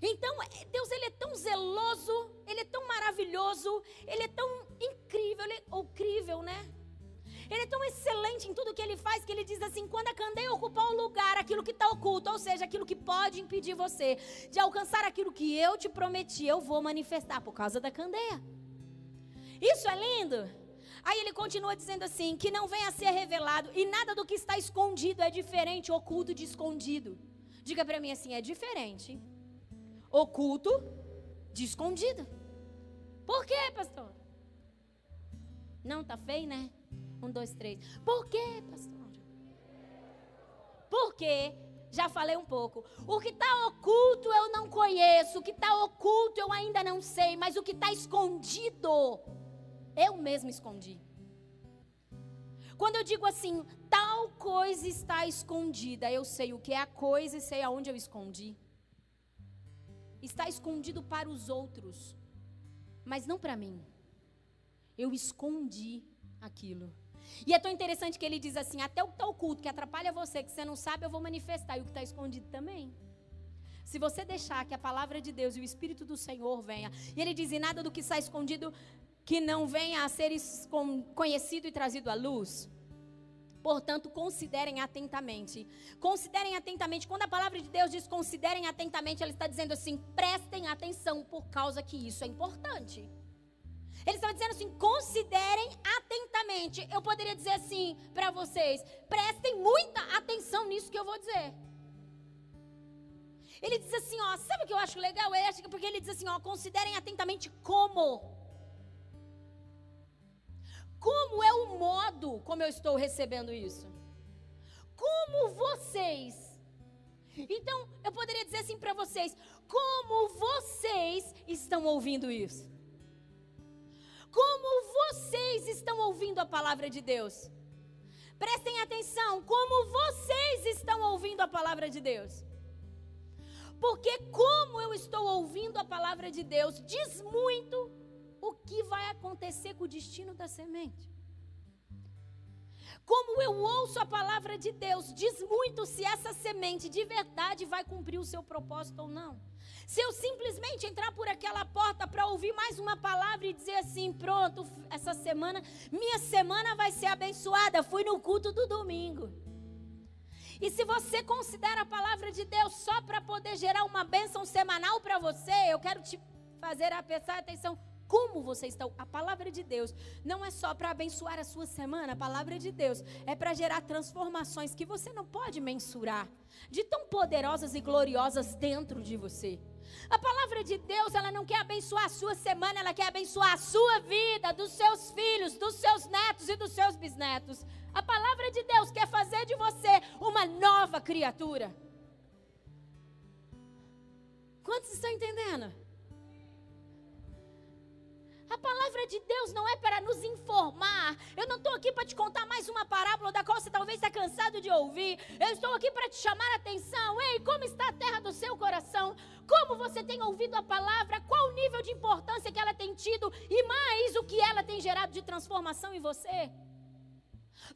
Então, Deus ele é tão zeloso, ele é tão maravilhoso, ele é tão incrível, ele, ou crível, né? Ele é tão excelente em tudo que ele faz que ele diz assim: quando a candeia ocupar o lugar, aquilo que está oculto, ou seja, aquilo que pode impedir você de alcançar aquilo que eu te prometi, eu vou manifestar por causa da candeia. Isso é lindo. Aí ele continua dizendo assim: que não venha a ser revelado, e nada do que está escondido é diferente, oculto de escondido. Diga para mim assim: é diferente, oculto de escondido. Por quê, pastor? Não, tá feio, né? Um, dois, três. Por quê, pastor? Porque, já falei um pouco, o que está oculto eu não conheço, o que está oculto eu ainda não sei, mas o que está escondido, eu mesmo escondi. Quando eu digo assim, tal coisa está escondida, eu sei o que é a coisa e sei aonde eu escondi. Está escondido para os outros, mas não para mim. Eu escondi aquilo. E é tão interessante que ele diz assim: até o que está oculto, que atrapalha você, que você não sabe, eu vou manifestar. E o que está escondido também. Se você deixar que a palavra de Deus e o Espírito do Senhor venha, e ele diz: e nada do que está escondido que não venha a ser conhecido e trazido à luz. Portanto, considerem atentamente. Considerem atentamente. Quando a palavra de Deus diz considerem atentamente, ela está dizendo assim: prestem atenção, por causa que isso é importante. Ele estava dizendo assim: considerem atentamente. Eu poderia dizer assim para vocês: prestem muita atenção nisso que eu vou dizer. Ele diz assim: ó, sabe o que eu acho legal? Acho que porque ele diz assim: ó, considerem atentamente como. Como é o modo como eu estou recebendo isso? Como vocês então, eu poderia dizer assim para vocês: como vocês estão ouvindo isso? Como vocês estão ouvindo a palavra de Deus? Prestem atenção, como vocês estão ouvindo a palavra de Deus? Porque como eu estou ouvindo a palavra de Deus diz muito o que vai acontecer com o destino da semente. Como eu ouço a palavra de Deus diz muito se essa semente de verdade vai cumprir o seu propósito ou não. Se eu simplesmente entrar por aquela porta para ouvir mais uma palavra e dizer assim, pronto, essa semana, minha semana vai ser abençoada, fui no culto do domingo. E se você considera a palavra de Deus só para poder gerar uma bênção semanal para você, eu quero te fazer a prestar atenção como você está. A palavra de Deus não é só para abençoar a sua semana, a palavra de Deus é para gerar transformações que você não pode mensurar, de tão poderosas e gloriosas dentro de você. A palavra de Deus, ela não quer abençoar a sua semana, ela quer abençoar a sua vida, dos seus filhos, dos seus netos e dos seus bisnetos. A palavra de Deus quer fazer de você uma nova criatura. Quantos estão entendendo? A palavra de Deus não é para nos informar. Eu não estou aqui para te contar mais uma parábola da qual você talvez está cansado de ouvir. Eu estou aqui para te chamar a atenção. Ei, como está a terra do seu coração? Como você tem ouvido a palavra? Qual o nível de importância que ela tem tido? E mais, o que ela tem gerado de transformação em você?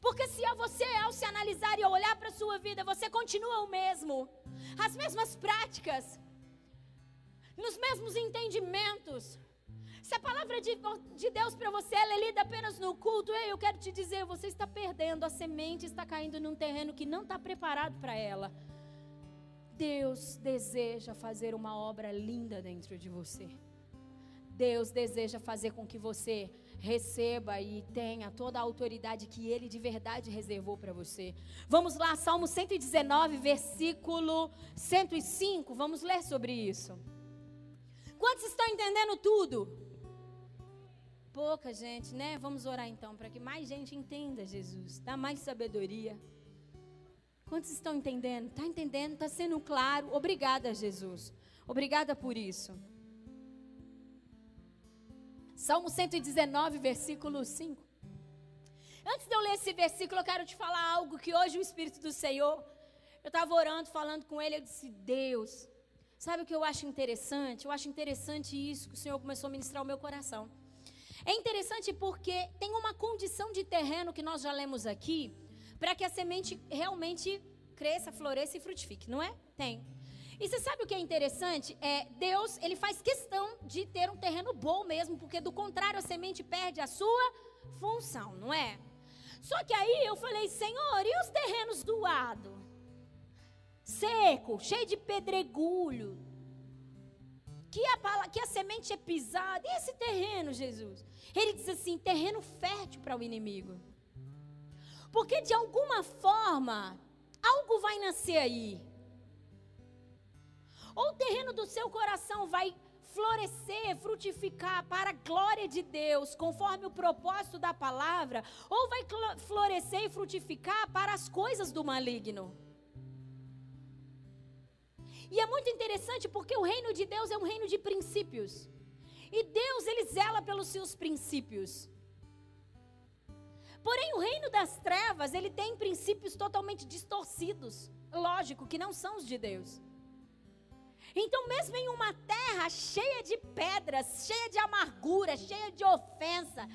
Porque se a você, ao se analisar e olhar para a sua vida, você continua o mesmo, as mesmas práticas, nos mesmos entendimentos, se a palavra de, de Deus para você é lida apenas no culto, ei, eu quero te dizer, você está perdendo, a semente está caindo num terreno que não está preparado para ela. Deus deseja fazer uma obra linda dentro de você. Deus deseja fazer com que você receba e tenha toda a autoridade que Ele de verdade reservou para você. Vamos lá, Salmo 119, versículo 105. Vamos ler sobre isso. Quantos estão entendendo tudo? Pouca gente, né? Vamos orar então para que mais gente entenda Jesus, dá mais sabedoria. Quantos estão entendendo? Está entendendo? Está sendo claro? Obrigada, Jesus. Obrigada por isso. Salmo 119, versículo 5. Antes de eu ler esse versículo, eu quero te falar algo que hoje o Espírito do Senhor, eu estava orando, falando com ele, eu disse: Deus, sabe o que eu acho interessante? Eu acho interessante isso que o Senhor começou a ministrar o meu coração. É interessante porque tem uma condição de terreno que nós já lemos aqui, para que a semente realmente cresça, floresça e frutifique, não é? Tem. E você sabe o que é interessante? É, Deus, ele faz questão de ter um terreno bom mesmo, porque do contrário a semente perde a sua função, não é? Só que aí eu falei, Senhor, e os terrenos do lado? Seco, cheio de pedregulho, que a, que a semente é pisada. E esse terreno, Jesus? Ele diz assim: terreno fértil para o inimigo. Porque de alguma forma, algo vai nascer aí. Ou o terreno do seu coração vai florescer, frutificar para a glória de Deus, conforme o propósito da palavra, ou vai florescer e frutificar para as coisas do maligno. E é muito interessante porque o reino de Deus é um reino de princípios. E Deus, ele zela pelos seus princípios. Porém, o reino das trevas, ele tem princípios totalmente distorcidos. Lógico que não são os de Deus. Então, mesmo em uma terra cheia de pedras, cheia de amargura, cheia de ofensa,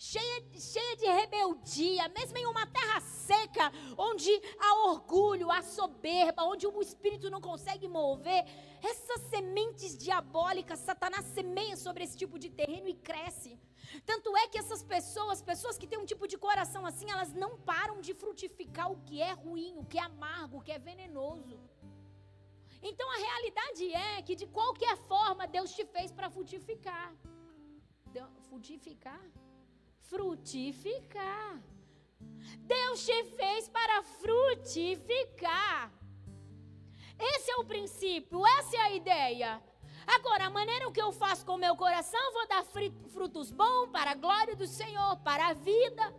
cheia, cheia de rebeldia, mesmo em uma terra seca, onde há orgulho, há soberba, onde o espírito não consegue mover, essas sementes diabólicas, Satanás semeia sobre esse tipo de terreno e cresce. Tanto é que essas pessoas, pessoas que têm um tipo de coração assim, elas não param de frutificar o que é ruim, o que é amargo, o que é venenoso. Então a realidade é que de qualquer forma Deus te fez para frutificar. Frutificar? Frutificar. Deus te fez para frutificar. Esse é o princípio, essa é a ideia. Agora, a maneira que eu faço com o meu coração, vou dar frutos bons para a glória do Senhor, para a vida,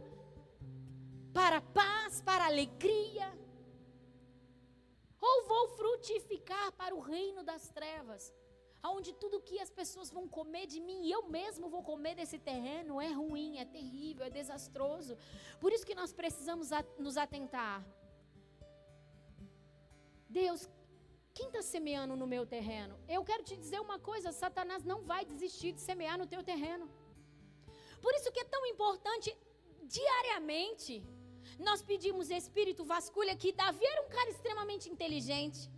para a paz, para a alegria. Ou vou frutificar para o reino das trevas onde tudo que as pessoas vão comer de mim, eu mesmo vou comer desse terreno, é ruim, é terrível, é desastroso. Por isso que nós precisamos nos atentar. Deus, quem está semeando no meu terreno? Eu quero te dizer uma coisa: Satanás não vai desistir de semear no teu terreno. Por isso que é tão importante, diariamente, nós pedimos Espírito vasculha, que Davi era um cara extremamente inteligente.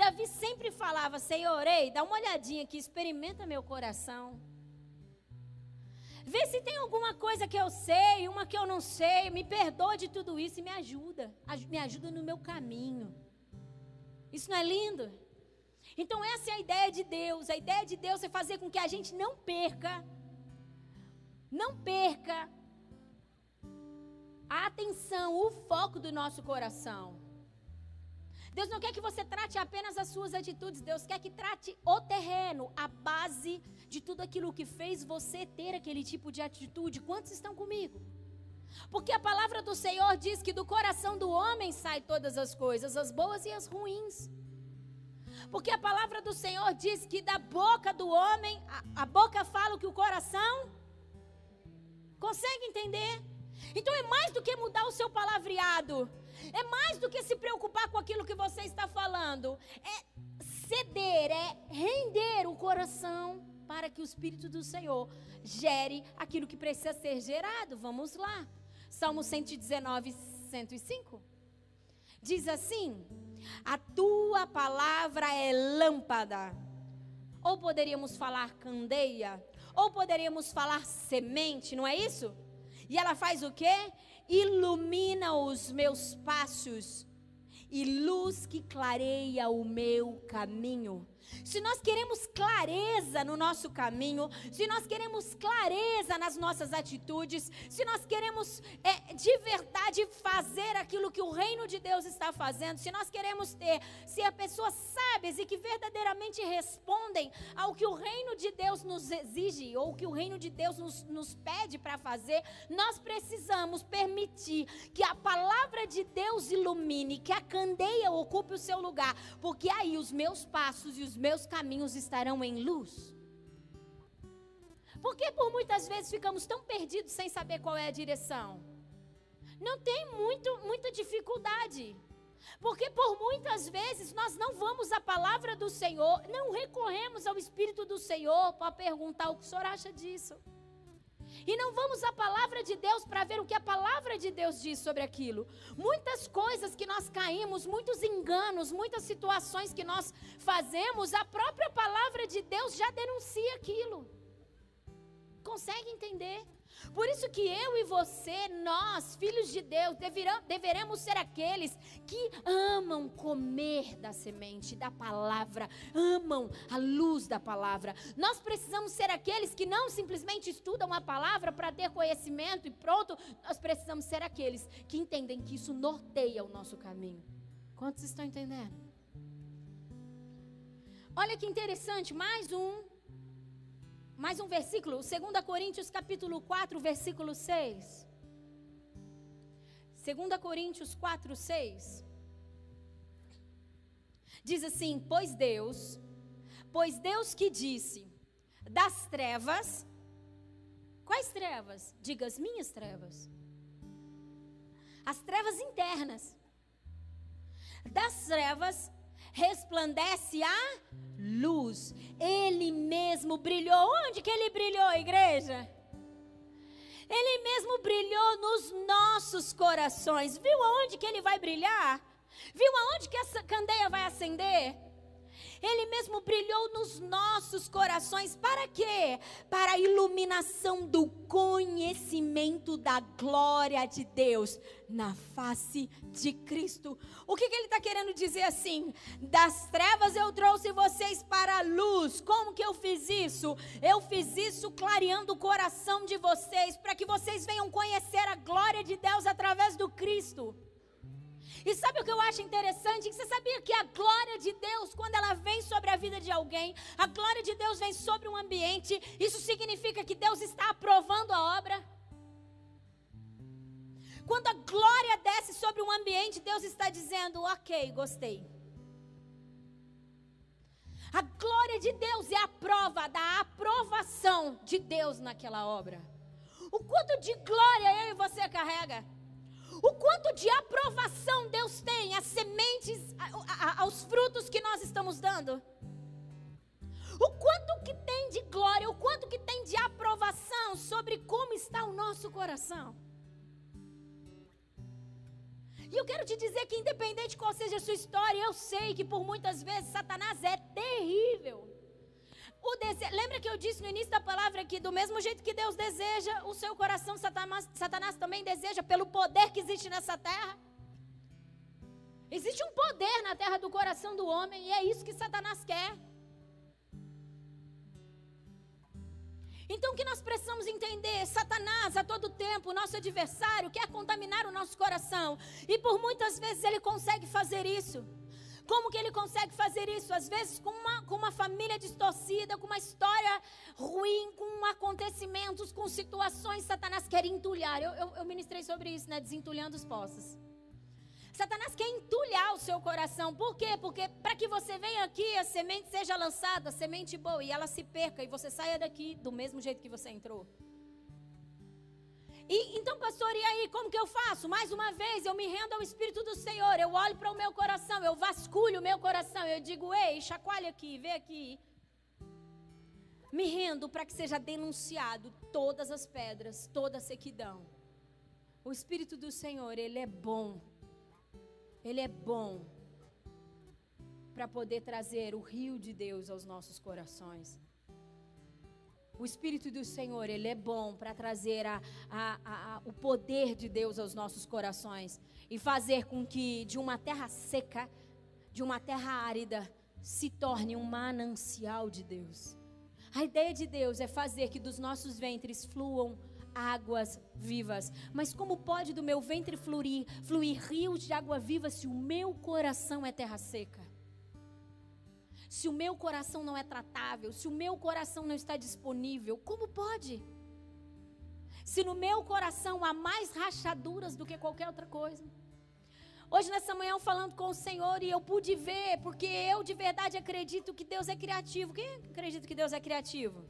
Davi sempre falava: Senhor, ei, dá uma olhadinha aqui, experimenta meu coração. Vê se tem alguma coisa que eu sei, uma que eu não sei. Me perdoa de tudo isso e me ajuda. Me ajuda no meu caminho. Isso não é lindo? Então, essa é a ideia de Deus. A ideia de Deus é fazer com que a gente não perca Não perca a atenção, o foco do nosso coração. Deus não quer que você trate apenas as suas atitudes, Deus quer que trate o terreno, a base de tudo aquilo que fez você ter aquele tipo de atitude. Quantos estão comigo? Porque a palavra do Senhor diz que do coração do homem sai todas as coisas, as boas e as ruins. Porque a palavra do Senhor diz que da boca do homem, a, a boca fala o que o coração. Consegue entender? Então é mais do que mudar o seu palavreado. É mais do que se preocupar com aquilo que você está falando. É ceder, é render o coração para que o Espírito do Senhor gere aquilo que precisa ser gerado. Vamos lá. Salmo 119, 105. Diz assim: A tua palavra é lâmpada. Ou poderíamos falar candeia, ou poderíamos falar semente, não é isso? E ela faz o quê? Ilumina os meus passos e luz que clareia o meu caminho. Se nós queremos clareza no nosso caminho, se nós queremos clareza nas nossas atitudes, se nós queremos é, de verdade fazer aquilo que o reino de Deus está fazendo, se nós queremos ter, se a pessoas sábias e que verdadeiramente respondem ao que o reino de Deus nos exige ou que o reino de Deus nos, nos pede para fazer, nós precisamos permitir que a palavra de Deus ilumine, que a candeia ocupe o seu lugar, porque aí os meus passos e os meus caminhos estarão em luz. Porque por muitas vezes ficamos tão perdidos sem saber qual é a direção? Não tem muito, muita dificuldade. Porque por muitas vezes nós não vamos à palavra do Senhor, não recorremos ao Espírito do Senhor para perguntar o que o senhor acha disso. E não vamos à palavra de Deus para ver o que a palavra de Deus diz sobre aquilo. Muitas coisas que nós caímos, muitos enganos, muitas situações que nós fazemos, a própria palavra de Deus já denuncia aquilo. Consegue entender? Por isso que eu e você, nós, filhos de Deus, deverão, deveremos ser aqueles que amam comer da semente, da palavra, amam a luz da palavra. Nós precisamos ser aqueles que não simplesmente estudam a palavra para ter conhecimento e pronto, nós precisamos ser aqueles que entendem que isso norteia o nosso caminho. Quantos estão entendendo? Olha que interessante, mais um mais um versículo, 2 Coríntios capítulo 4, versículo 6. 2 Coríntios 4, 6. Diz assim: Pois Deus, pois Deus que disse, das trevas, quais trevas? Diga as minhas trevas. As trevas internas. Das trevas resplandece a luz. Ele mesmo brilhou. Onde que ele brilhou, igreja? Ele mesmo brilhou nos nossos corações. Viu aonde que ele vai brilhar? Viu aonde que essa candeia vai acender? Ele mesmo brilhou nos nossos corações. Para quê? Para a iluminação do conhecimento da glória de Deus na face de Cristo. O que, que ele está querendo dizer assim? Das trevas eu trouxe vocês para a luz. Como que eu fiz isso? Eu fiz isso clareando o coração de vocês, para que vocês venham conhecer a glória de Deus através do Cristo. E sabe o que eu acho interessante? Você sabia que a glória de Deus, quando ela vem sobre a vida de alguém, a glória de Deus vem sobre um ambiente, isso significa que Deus está aprovando a obra. Quando a glória desce sobre um ambiente, Deus está dizendo: Ok, gostei. A glória de Deus é a prova da aprovação de Deus naquela obra. O quanto de glória eu e você carrega? O quanto de aprovação Deus tem às sementes, aos frutos que nós estamos dando. O quanto que tem de glória, o quanto que tem de aprovação sobre como está o nosso coração. E eu quero te dizer que, independente qual seja a sua história, eu sei que por muitas vezes Satanás é terrível. Dese... Lembra que eu disse no início da palavra que, do mesmo jeito que Deus deseja o seu coração, Satanás, Satanás também deseja pelo poder que existe nessa terra? Existe um poder na terra do coração do homem e é isso que Satanás quer. Então o que nós precisamos entender? Satanás, a todo tempo, nosso adversário, quer contaminar o nosso coração. E por muitas vezes ele consegue fazer isso. Como que ele consegue fazer isso? Às vezes com uma, com uma família distorcida, com uma história ruim, com acontecimentos, com situações. Satanás quer entulhar. Eu, eu, eu ministrei sobre isso, né? Desentulhando os poços. Satanás quer entulhar o seu coração. Por quê? Porque para que você venha aqui, a semente seja lançada, a semente boa, e ela se perca, e você saia daqui do mesmo jeito que você entrou. E, então, pastor, e aí, como que eu faço? Mais uma vez, eu me rendo ao Espírito do Senhor, eu olho para o meu coração, eu vasculho o meu coração, eu digo, ei, chacoalha aqui, vê aqui. Me rendo para que seja denunciado todas as pedras, toda a sequidão. O Espírito do Senhor, ele é bom ele é bom para poder trazer o rio de Deus aos nossos corações. O Espírito do Senhor, Ele é bom para trazer a, a, a, o poder de Deus aos nossos corações e fazer com que de uma terra seca, de uma terra árida, se torne um manancial de Deus. A ideia de Deus é fazer que dos nossos ventres fluam águas vivas. Mas como pode do meu ventre fluir, fluir rios de água viva se o meu coração é terra seca? Se o meu coração não é tratável, se o meu coração não está disponível, como pode? Se no meu coração há mais rachaduras do que qualquer outra coisa. Hoje, nessa manhã, eu falando com o Senhor e eu pude ver, porque eu de verdade acredito que Deus é criativo. Quem acredita que Deus é criativo?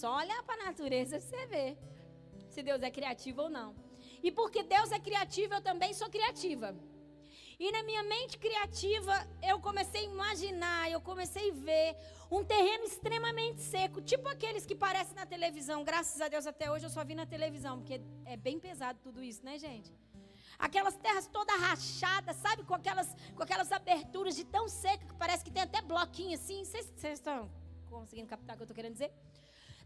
Só olhar para a natureza você vê se Deus é criativo ou não. E porque Deus é criativo, eu também sou criativa. E na minha mente criativa, eu comecei a imaginar, eu comecei a ver um terreno extremamente seco, tipo aqueles que parecem na televisão. Graças a Deus, até hoje eu só vi na televisão, porque é bem pesado tudo isso, né, gente? Aquelas terras todas rachadas, sabe? Com aquelas, com aquelas aberturas de tão seca que parece que tem até bloquinho assim. Vocês estão conseguindo captar o que eu estou querendo dizer?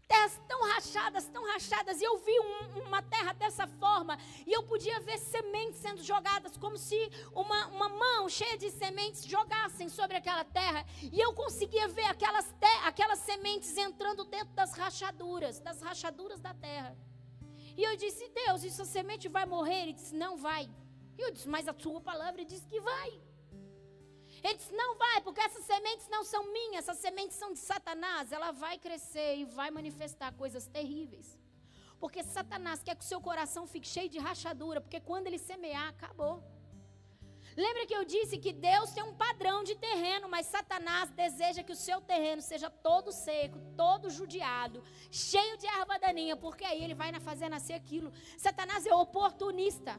Terras tão rachadas, tão rachadas, e eu vi um, uma terra dessa forma, e eu podia ver sementes sendo jogadas, como se uma, uma mão cheia de sementes jogassem sobre aquela terra, e eu conseguia ver aquelas, aquelas sementes entrando dentro das rachaduras, das rachaduras da terra. E eu disse, Deus, essa semente vai morrer? Ele disse, não vai. E eu disse, mas a tua palavra diz que vai. Ele disse: Não vai, porque essas sementes não são minhas, essas sementes são de Satanás. Ela vai crescer e vai manifestar coisas terríveis. Porque Satanás quer que o seu coração fique cheio de rachadura, porque quando ele semear, acabou. Lembra que eu disse que Deus tem um padrão de terreno, mas Satanás deseja que o seu terreno seja todo seco, todo judiado, cheio de erva daninha, porque aí ele vai fazer nascer aquilo. Satanás é oportunista.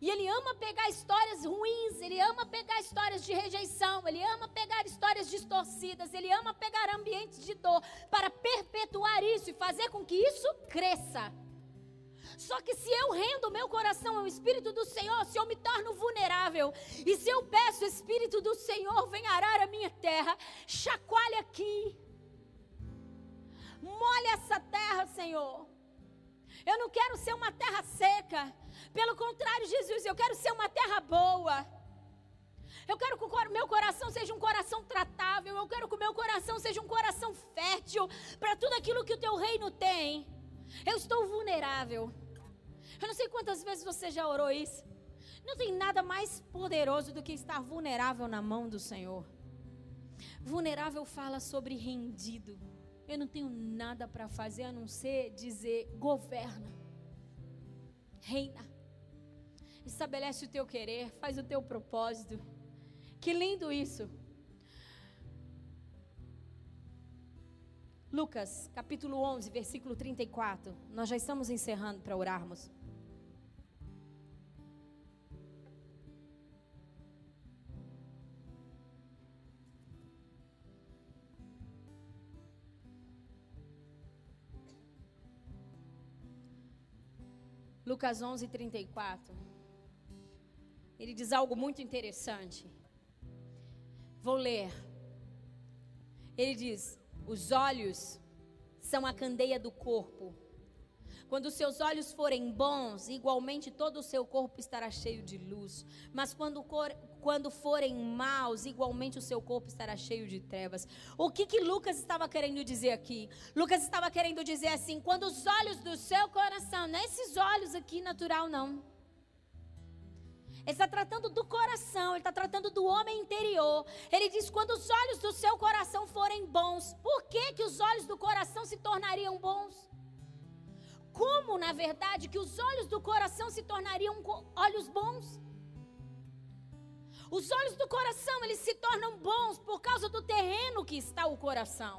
E ele ama pegar histórias ruins, ama pegar histórias de rejeição, ele ama pegar histórias distorcidas, ele ama pegar ambientes de dor para perpetuar isso e fazer com que isso cresça. Só que se eu rendo meu coração ao Espírito do Senhor, se eu me torno vulnerável, e se eu peço, Espírito do Senhor, vem arar a minha terra, chacoalha aqui, molha essa terra, Senhor. Eu não quero ser uma terra seca. Pelo contrário, Jesus, eu quero ser uma terra boa. Eu quero que o meu coração seja um coração tratável. Eu quero que o meu coração seja um coração fértil para tudo aquilo que o teu reino tem. Eu estou vulnerável. Eu não sei quantas vezes você já orou isso. Não tem nada mais poderoso do que estar vulnerável na mão do Senhor. Vulnerável fala sobre rendido. Eu não tenho nada para fazer a não ser dizer: governa, reina, estabelece o teu querer, faz o teu propósito. Que lindo isso. Lucas, capítulo 11, versículo 34. Nós já estamos encerrando para orarmos. Lucas 11, 34. Ele diz algo muito interessante. Vou ler. Ele diz: Os olhos são a candeia do corpo. Quando seus olhos forem bons, igualmente todo o seu corpo estará cheio de luz. Mas quando, quando forem maus, igualmente o seu corpo estará cheio de trevas. O que, que Lucas estava querendo dizer aqui? Lucas estava querendo dizer assim: quando os olhos do seu coração, não é esses olhos aqui natural, não. Ele está tratando do coração, ele está tratando do homem interior. Ele diz: quando os olhos do seu coração forem bons, por que, que os olhos do coração se tornariam bons? como, na verdade, que os olhos do coração se tornariam olhos bons. Os olhos do coração, eles se tornam bons por causa do terreno que está o coração.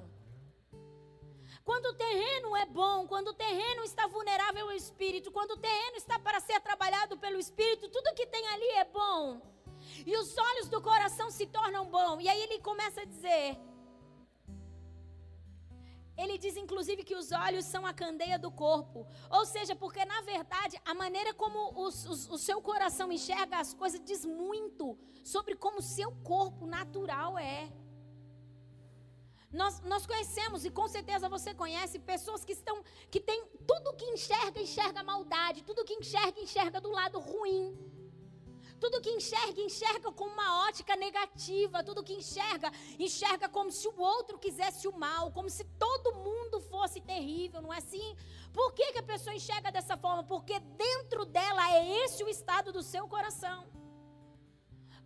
Quando o terreno é bom, quando o terreno está vulnerável ao espírito, quando o terreno está para ser trabalhado pelo espírito, tudo que tem ali é bom. E os olhos do coração se tornam bons. E aí ele começa a dizer: ele diz inclusive que os olhos são a candeia do corpo. Ou seja, porque na verdade a maneira como os, os, o seu coração enxerga as coisas diz muito sobre como o seu corpo natural é. Nós, nós conhecemos e com certeza você conhece pessoas que estão que tem tudo que enxerga enxerga maldade, tudo que enxerga enxerga do lado ruim. Tudo que enxerga, enxerga com uma ótica negativa. Tudo que enxerga, enxerga como se o outro quisesse o mal, como se todo mundo fosse terrível, não é assim? Por que, que a pessoa enxerga dessa forma? Porque dentro dela é esse o estado do seu coração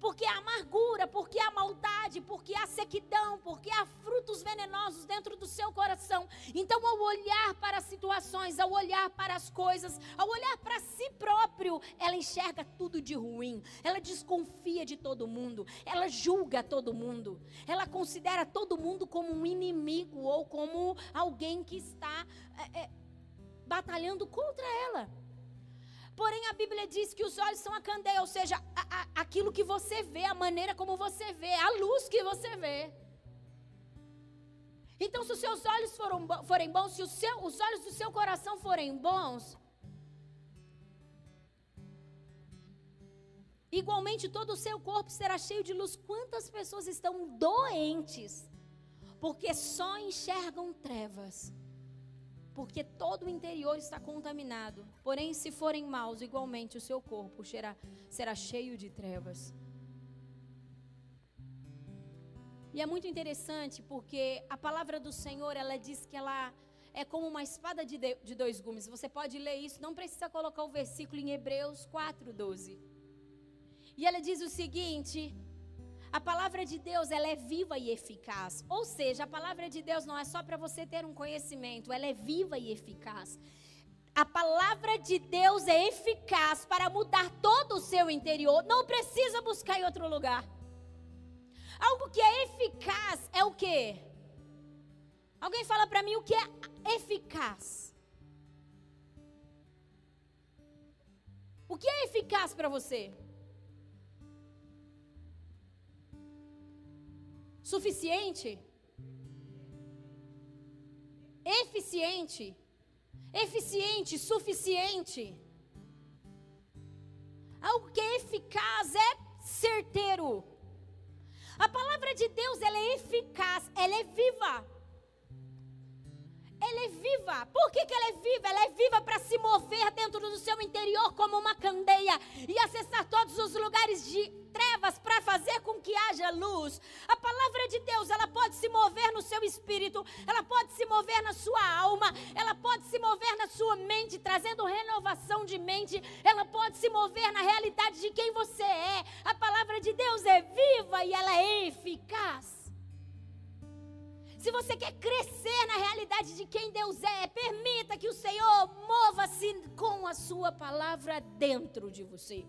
porque há amargura, porque há maldade, porque há sequidão, porque há frutos venenosos dentro do seu coração. Então, ao olhar para as situações, ao olhar para as coisas, ao olhar para si próprio, ela enxerga tudo de ruim, ela desconfia de todo mundo, ela julga todo mundo, ela considera todo mundo como um inimigo ou como alguém que está é, é, batalhando contra ela. Porém, a Bíblia diz que os olhos são a candeia, ou seja, a, a, aquilo que você vê, a maneira como você vê, a luz que você vê. Então, se os seus olhos foram, forem bons, se seu, os olhos do seu coração forem bons, igualmente todo o seu corpo será cheio de luz. Quantas pessoas estão doentes porque só enxergam trevas? Porque todo o interior está contaminado. Porém, se forem maus, igualmente o seu corpo será, será cheio de trevas. E é muito interessante porque a palavra do Senhor, ela diz que ela é como uma espada de, de dois gumes. Você pode ler isso, não precisa colocar o versículo em Hebreus 4, 12. E ela diz o seguinte: a palavra de Deus, ela é viva e eficaz. Ou seja, a palavra de Deus não é só para você ter um conhecimento, ela é viva e eficaz. A palavra de Deus é eficaz para mudar todo o seu interior. Não precisa buscar em outro lugar. Algo que é eficaz é o quê? Alguém fala para mim o que é eficaz? O que é eficaz para você? Suficiente? Eficiente? Eficiente, suficiente? Algo que é eficaz, é certeiro. A palavra de Deus, ela é eficaz, ela é viva. Ela é viva. Por que, que ela é viva? Ela é viva para se mover dentro do seu interior como uma candeia e acessar todos os lugares de trevas para fazer com que haja luz. A palavra de Deus, ela pode se mover no seu espírito, ela pode se mover na sua alma, ela pode se mover na sua mente, trazendo renovação de mente, ela pode se mover na realidade de quem você é. A palavra de Deus é viva e ela é eficaz. Se você quer crescer na realidade de quem Deus é, permita que o Senhor mova-se com a sua palavra dentro de você.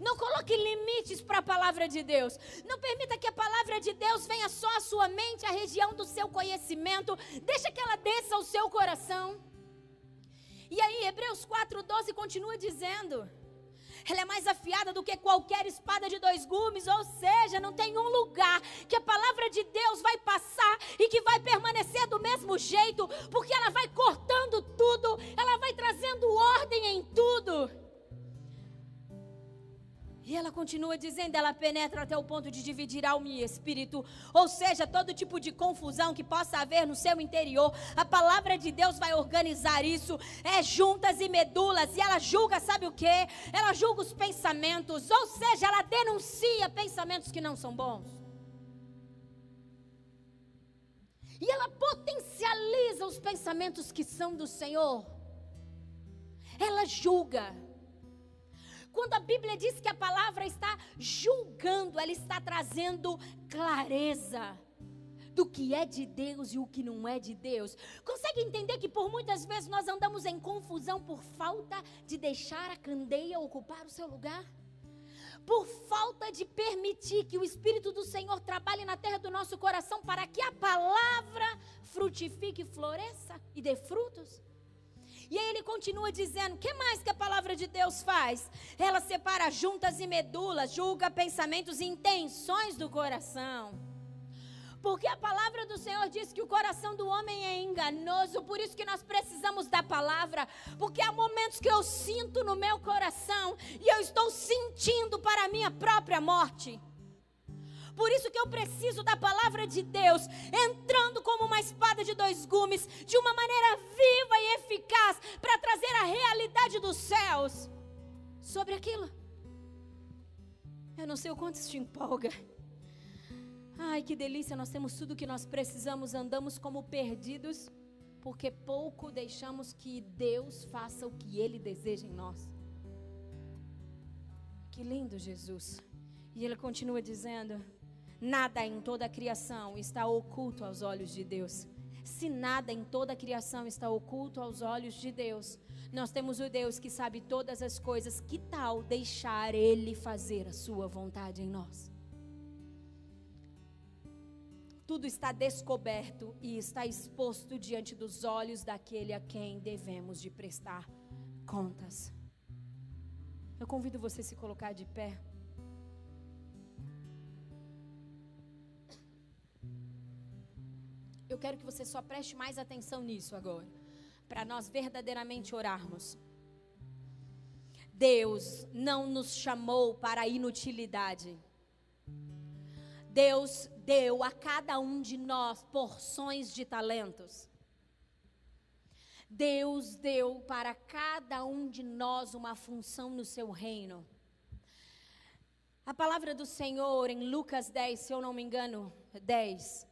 Não coloque limites para a palavra de Deus. Não permita que a palavra de Deus venha só à sua mente, à região do seu conhecimento. Deixa que ela desça ao seu coração. E aí, Hebreus 4,12 continua dizendo: ela é mais afiada do que qualquer espada de dois gumes, ou seja, não tem um lugar que a palavra de Deus vai passar e que vai permanecer do mesmo jeito, porque ela vai cortando tudo, ela vai trazendo ordem em tudo. E ela continua dizendo, ela penetra até o ponto de dividir alma e espírito, ou seja, todo tipo de confusão que possa haver no seu interior, a palavra de Deus vai organizar isso, é juntas e medulas, e ela julga, sabe o que? Ela julga os pensamentos, ou seja, ela denuncia pensamentos que não são bons. E ela potencializa os pensamentos que são do Senhor. Ela julga. Quando a Bíblia diz que a palavra está julgando, ela está trazendo clareza do que é de Deus e o que não é de Deus. Consegue entender que por muitas vezes nós andamos em confusão por falta de deixar a candeia ocupar o seu lugar? Por falta de permitir que o Espírito do Senhor trabalhe na terra do nosso coração para que a palavra frutifique, floresça e dê frutos? E aí ele continua dizendo: o que mais que a palavra de Deus faz? Ela separa juntas e medulas, julga pensamentos e intenções do coração. Porque a palavra do Senhor diz que o coração do homem é enganoso, por isso que nós precisamos da palavra, porque há momentos que eu sinto no meu coração e eu estou sentindo para a minha própria morte. Por isso que eu preciso da palavra de Deus entrando como uma espada de dois gumes, de uma maneira viva e eficaz, para trazer a realidade dos céus sobre aquilo. Eu não sei o quanto isso te empolga. Ai, que delícia, nós temos tudo o que nós precisamos, andamos como perdidos, porque pouco deixamos que Deus faça o que Ele deseja em nós. Que lindo, Jesus. E ele continua dizendo: Nada em toda a criação está oculto aos olhos de Deus. Se nada em toda a criação está oculto aos olhos de Deus, nós temos o Deus que sabe todas as coisas. Que tal deixar Ele fazer a sua vontade em nós? Tudo está descoberto e está exposto diante dos olhos daquele a quem devemos de prestar contas. Eu convido você a se colocar de pé. Eu quero que você só preste mais atenção nisso agora, para nós verdadeiramente orarmos. Deus não nos chamou para a inutilidade. Deus deu a cada um de nós porções de talentos. Deus deu para cada um de nós uma função no seu reino. A palavra do Senhor em Lucas 10, se eu não me engano, 10,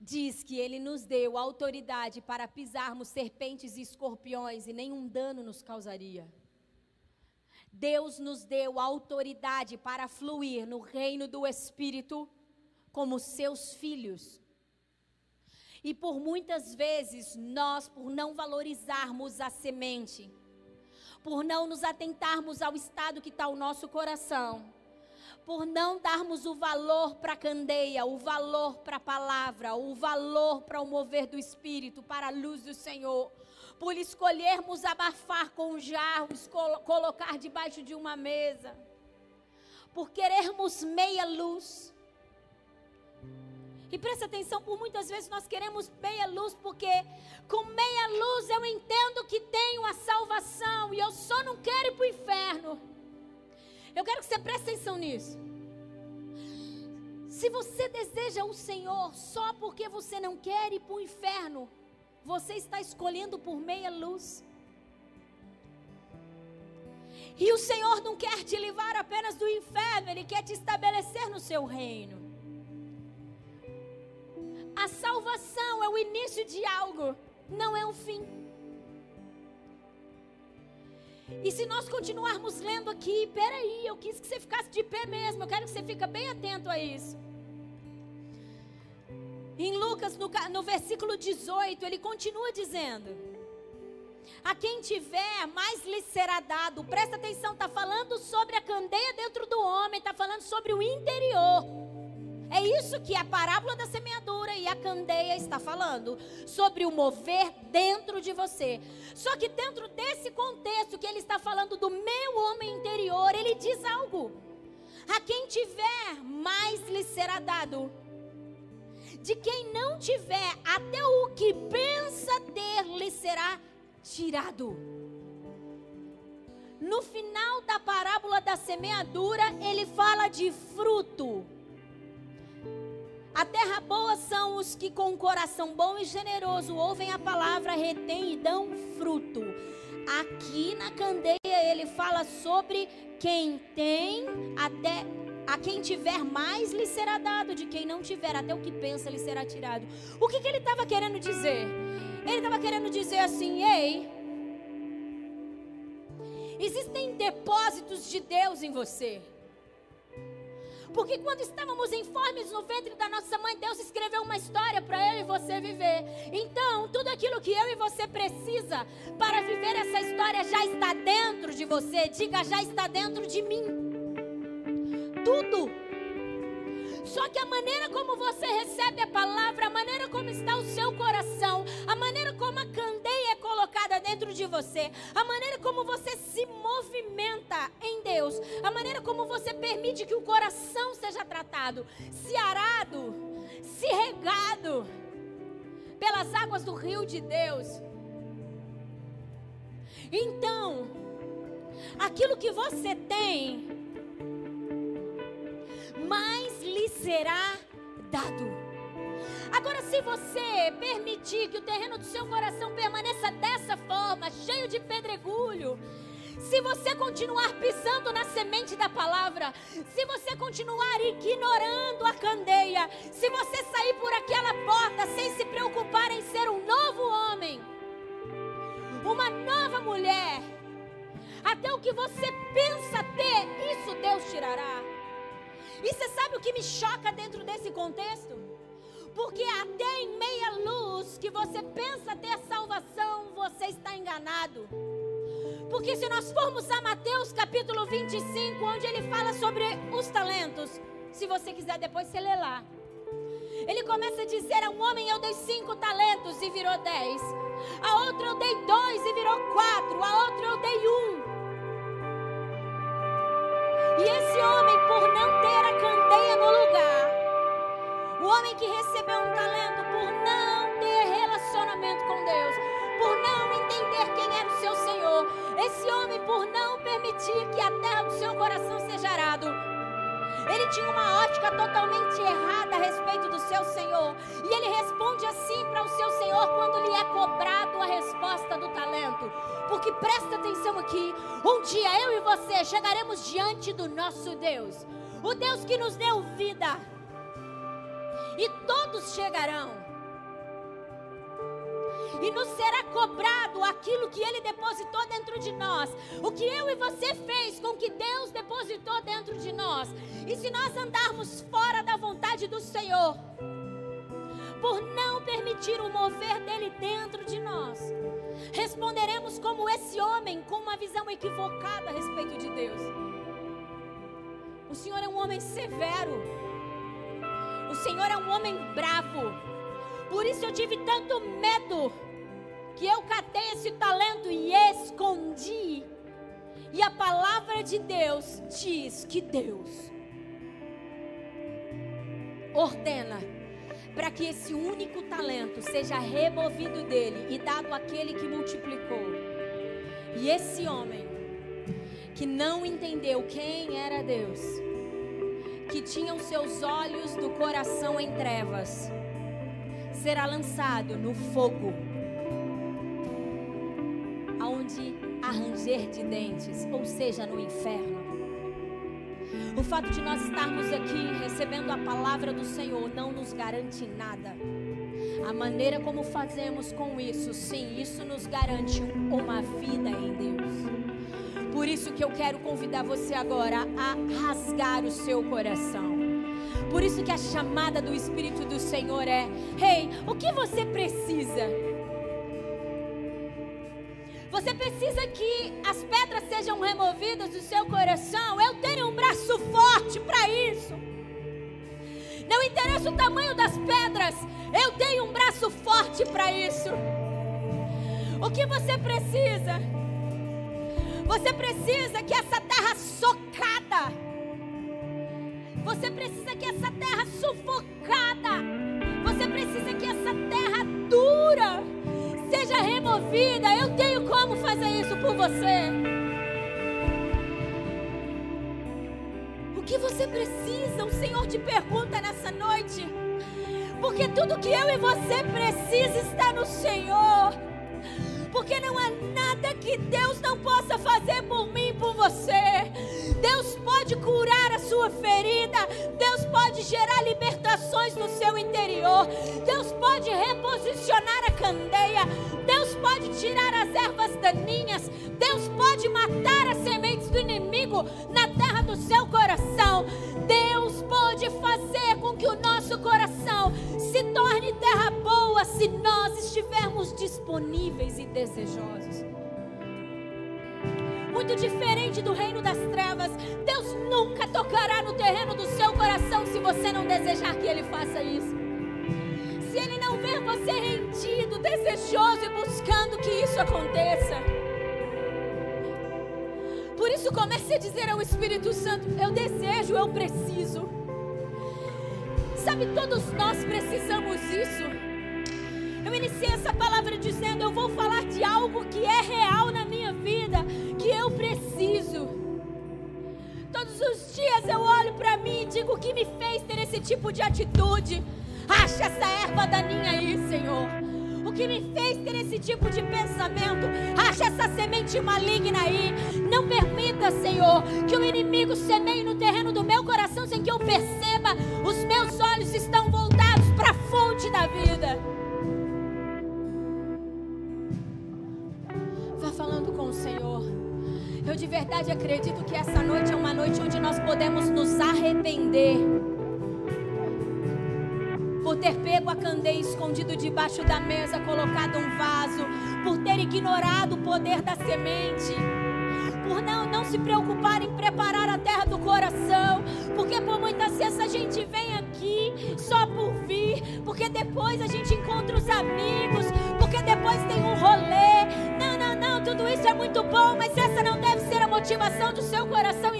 diz que ele nos deu autoridade para pisarmos serpentes e escorpiões e nenhum dano nos causaria. Deus nos deu autoridade para fluir no reino do Espírito como seus filhos. E por muitas vezes nós, por não valorizarmos a semente, por não nos atentarmos ao estado que está o nosso coração, por não darmos o valor para a candeia, o valor para a palavra, o valor para o mover do Espírito, para a luz do Senhor, por escolhermos abafar com jarros, col colocar debaixo de uma mesa, por querermos meia luz. E presta atenção, por muitas vezes nós queremos meia luz, porque com meia luz eu entendo que tenho a salvação e eu só não quero ir para o inferno. Eu quero que você preste atenção nisso. Se você deseja o Senhor só porque você não quer ir para o inferno, você está escolhendo por meia luz. E o Senhor não quer te livrar apenas do inferno, Ele quer te estabelecer no seu reino. A salvação é o início de algo, não é o fim. E se nós continuarmos lendo aqui, peraí, eu quis que você ficasse de pé mesmo, eu quero que você fique bem atento a isso. Em Lucas, no, no versículo 18, ele continua dizendo: A quem tiver, mais lhe será dado. Presta atenção, está falando sobre a candeia dentro do homem, está falando sobre o interior. É isso que a parábola da semeadura e a candeia está falando, sobre o mover dentro de você. Só que dentro desse contexto que ele está falando do meu homem interior, ele diz algo: a quem tiver, mais lhe será dado. De quem não tiver, até o que pensa ter lhe será tirado. No final da parábola da semeadura, ele fala de fruto. A terra boa são os que com um coração bom e generoso ouvem a palavra, retêm e dão fruto. Aqui na candeia ele fala sobre quem tem até a quem tiver mais lhe será dado, de quem não tiver até o que pensa lhe será tirado. O que, que ele estava querendo dizer? Ele estava querendo dizer assim: ei, existem depósitos de Deus em você. Porque quando estávamos informes no ventre da nossa mãe, Deus escreveu uma história para eu e você viver. Então, tudo aquilo que eu e você precisa para viver essa história já está dentro de você. Diga, já está dentro de mim. Tudo. Só que a maneira como você recebe a palavra, a maneira como está o seu coração, a maneira como a candeia é colocada dentro de você, a maneira como você se movimenta em Deus, a maneira como você permite que o coração seja tratado, se arado, se regado pelas águas do rio de Deus. Então, aquilo que você tem, mais lhe será dado. Agora, se você permitir que o terreno do seu coração permaneça dessa forma, cheio de pedregulho, se você continuar pisando na semente da palavra, se você continuar ignorando a candeia, se você sair por aquela porta sem se preocupar em ser um novo homem, uma nova mulher, até o que você pensa ter, isso Deus tirará. E você sabe o que me choca dentro desse contexto? Porque até em meia luz que você pensa ter salvação, você está enganado. Porque se nós formos a Mateus capítulo 25, onde ele fala sobre os talentos, se você quiser depois você lê lá. Ele começa a dizer a um homem: Eu dei cinco talentos e virou dez. A outro eu dei dois e virou quatro. A outro eu dei um. E esse homem, por não ter a candeia no lugar, o homem que recebeu um talento por não ter relacionamento com Deus, por não entender quem era o seu Senhor, esse homem, por não permitir que a terra do seu coração seja arado, ele tinha uma ótica totalmente errada a respeito do seu Senhor. E ele responde assim para o seu Senhor quando lhe é cobrado a resposta do talento. Porque presta atenção aqui: um dia eu e você chegaremos diante do nosso Deus, o Deus que nos deu vida. E todos chegarão e nos será cobrado aquilo que Ele depositou dentro de nós, o que eu e você fez com que Deus depositou dentro de nós. E se nós andarmos fora da vontade do Senhor, por não permitir o mover dele dentro de nós, responderemos como esse homem com uma visão equivocada a respeito de Deus. O Senhor é um homem severo. O Senhor é um homem bravo. Por isso eu tive tanto medo que eu catei esse talento e escondi. E a palavra de Deus diz que Deus ordena para que esse único talento seja removido dele e dado àquele que multiplicou. E esse homem que não entendeu quem era Deus, que tinha os seus olhos do coração em trevas, será lançado no fogo aonde há ranger de dentes, ou seja, no inferno. O fato de nós estarmos aqui recebendo a palavra do Senhor não nos garante nada. A maneira como fazemos com isso, sim, isso nos garante uma vida em Deus. Por isso que eu quero convidar você agora a rasgar o seu coração. Por isso que a chamada do Espírito do Senhor é: Ei, hey, o que você precisa? Você precisa que as pedras sejam removidas do seu coração. Eu tenho um braço forte para isso. Não interessa o tamanho das pedras, eu tenho um braço forte para isso. O que você precisa? Você precisa que essa terra socada, você precisa que essa terra sufocada, você precisa que essa terra dura seja removida. Eu tenho como fazer isso por você. O que você precisa? O Senhor te pergunta nessa noite. Porque tudo que eu e você precisa está no Senhor. Porque não há nada que Deus não possa fazer por mim e por você. Deus pode curar a sua ferida. Deus pode gerar libertações no seu interior. Deus pode reposicionar a candeia. Deus pode tirar as ervas daninhas. Deus pode matar as sementes do inimigo na do seu coração. Deus pode fazer com que o nosso coração se torne terra boa se nós estivermos disponíveis e desejosos. Muito diferente do reino das trevas, Deus nunca tocará no terreno do seu coração se você não desejar que Ele faça isso. Se Ele não ver você rendido, desejoso e buscando que isso aconteça. Por isso comece a dizer ao Espírito Santo: Eu desejo, eu preciso. Sabe, todos nós precisamos isso. Eu iniciei essa palavra dizendo: Eu vou falar de algo que é real na minha vida, que eu preciso. Todos os dias eu olho para mim e digo: O que me fez ter esse tipo de atitude? Acha essa erva daninha aí, Senhor. O que me fez ter esse tipo de pensamento? Acha essa semente maligna aí. Não permita, Senhor, que o inimigo semeie no terreno do meu coração sem que eu perceba. Os meus olhos estão voltados para a fonte da vida. Vá falando com o Senhor. Eu de verdade acredito que essa noite é uma noite onde nós podemos nos arrepender por ter pego a candeia escondido debaixo da mesa, colocado um vaso, por ter ignorado o poder da semente, por não, não se preocupar em preparar a terra do coração, porque por muitas vezes a gente vem aqui só por vir, porque depois a gente encontra os amigos, porque depois tem um rolê. Não, não, não, tudo isso é muito bom, mas essa não deve ser a motivação do seu coração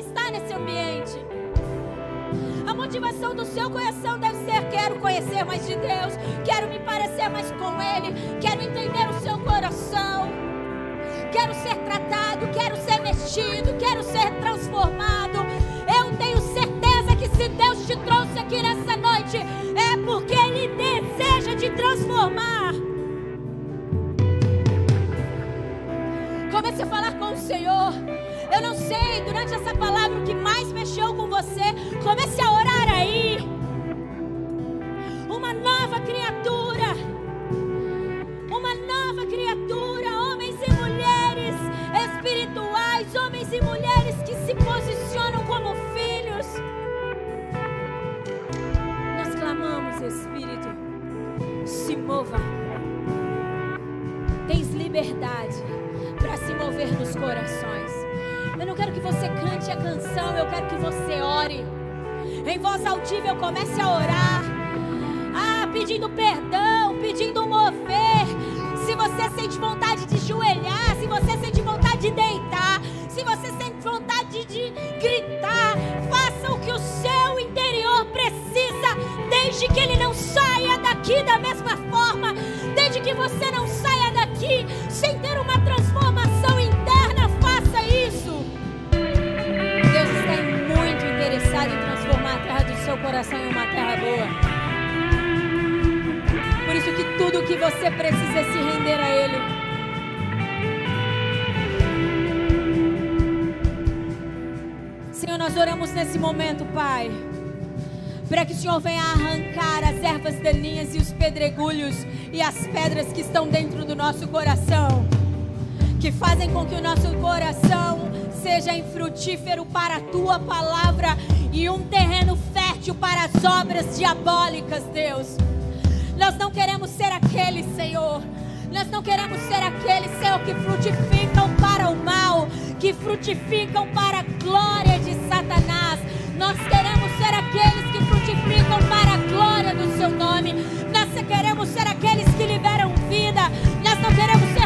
motivação do seu coração deve ser: quero conhecer mais de Deus, quero me parecer mais com Ele, quero entender o seu coração, quero ser tratado, quero ser mexido, quero ser transformado. Eu tenho certeza que se Deus te trouxe aqui nessa noite, é porque Ele deseja te transformar. Comece a falar com o Senhor. Eu não sei, durante essa palavra, o que mais mexeu com você. Comece a orar. Uma nova criatura. Uma nova criatura. Homens e mulheres espirituais. Homens e mulheres que se posicionam como filhos. Nós clamamos, Espírito. Se mova. Tens liberdade para se mover nos corações. Eu não quero que você cante a canção, eu quero que você ore. Em voz audível, comece a orar. Pedindo perdão, pedindo mover. Se você sente vontade de joelhar, se você sente vontade de deitar, se você sente vontade de gritar, faça o que o seu interior precisa, desde que ele não saia daqui da mesma forma, desde que você não saia daqui sem ter uma transformação interna, faça isso. Deus está muito interessado em transformar a terra do seu coração em uma tudo o que você precisa é se render a Ele. Senhor, nós oramos nesse momento, Pai, para que o Senhor venha arrancar as ervas daninhas e os pedregulhos e as pedras que estão dentro do nosso coração, que fazem com que o nosso coração seja infrutífero para a tua palavra e um terreno fértil para as obras diabólicas, Deus. Nós não queremos ser aqueles, Senhor. Nós não queremos ser aqueles, Senhor, que frutificam para o mal, que frutificam para a glória de Satanás. Nós queremos ser aqueles que frutificam para a glória do seu nome. Nós queremos ser aqueles que liberam vida. Nós não queremos ser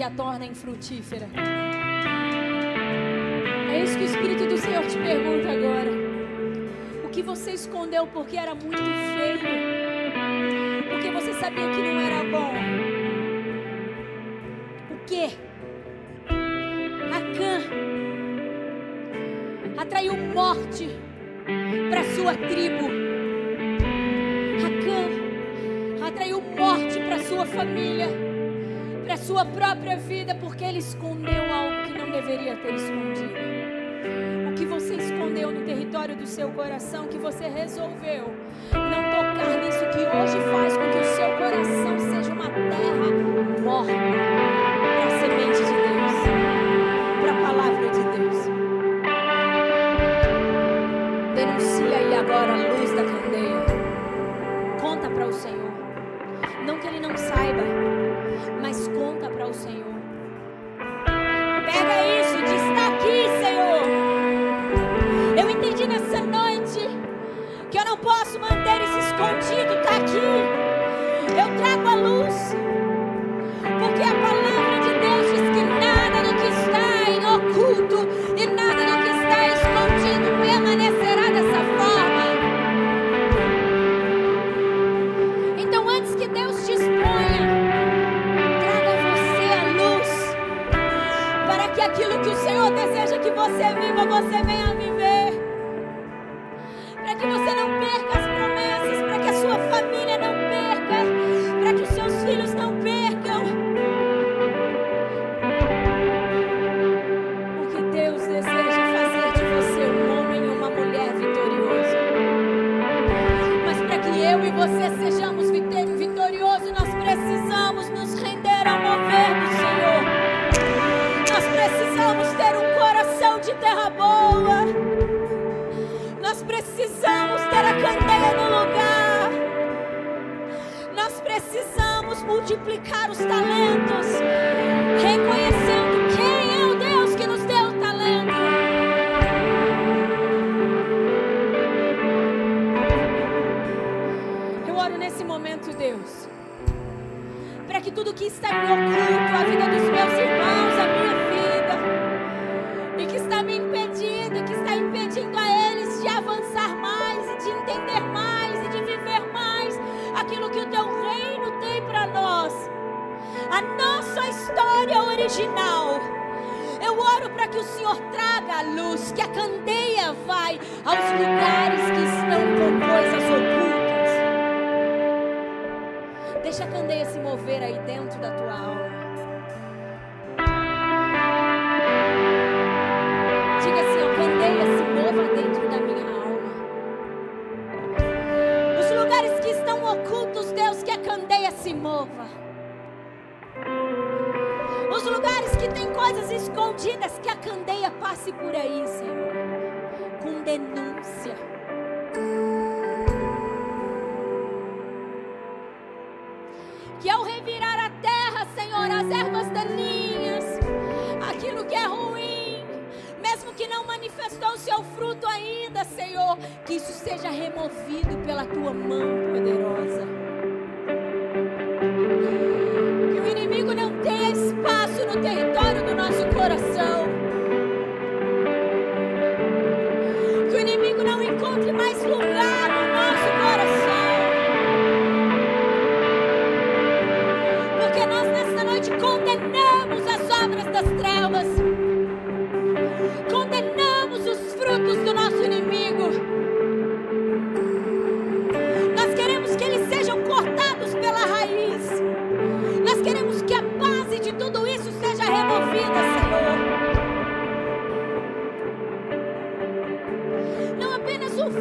que a torna infrutífera. É isso que o Espírito do Senhor te pergunta agora. O que você escondeu porque era muito feio? Porque você sabia que não era bom? O que? Acã atraiu morte para sua tribo. seu coração que você resolveu não tocar nisso que hoje faz.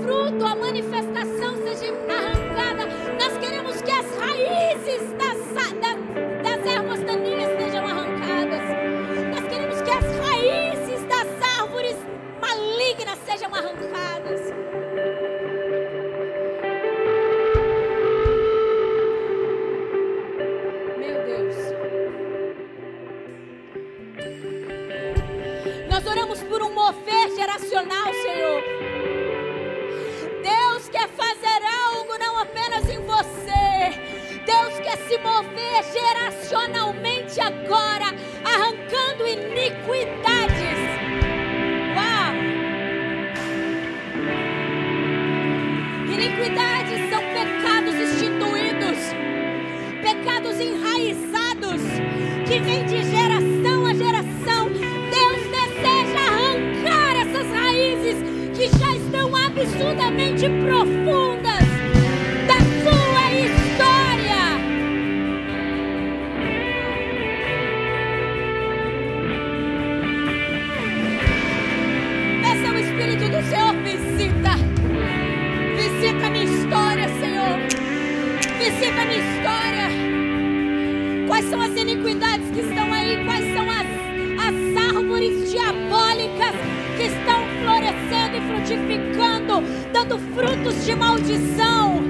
fruto, a manifestação seja arrancada. Nós queremos que as raízes das, das, das ervas daninhas sejam arrancadas. Nós queremos que as raízes das árvores malignas sejam arrancadas. geracionalmente agora iniquidades que estão aí, quais são as, as árvores diabólicas que estão florescendo e frutificando, dando frutos de maldição.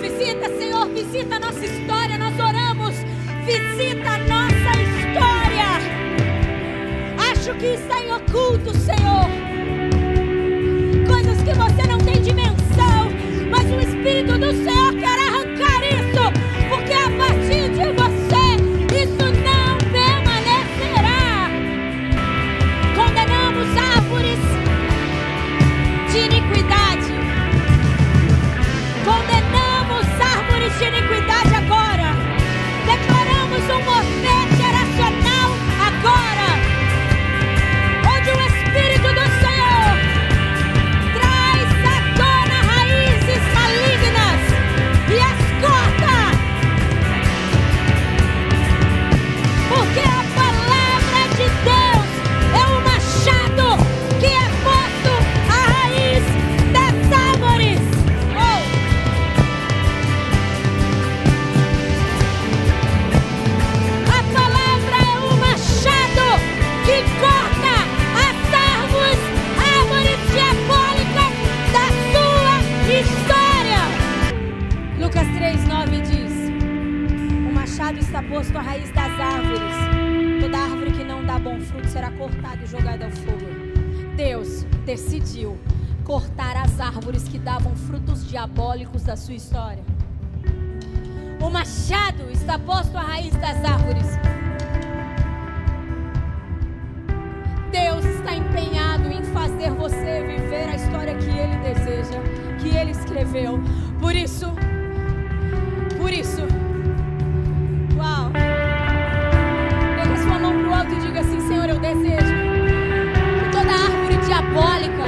Visita, Senhor, visita a nossa história, nós oramos, visita a nossa história. Acho que está é em oculto, Senhor sua história. O machado está posto à raiz das árvores. Deus está empenhado em fazer você viver a história que Ele deseja, que Ele escreveu. Por isso, por isso, uau! Pega sua mão pro alto e diga assim: Senhor, eu desejo que toda árvore diabólica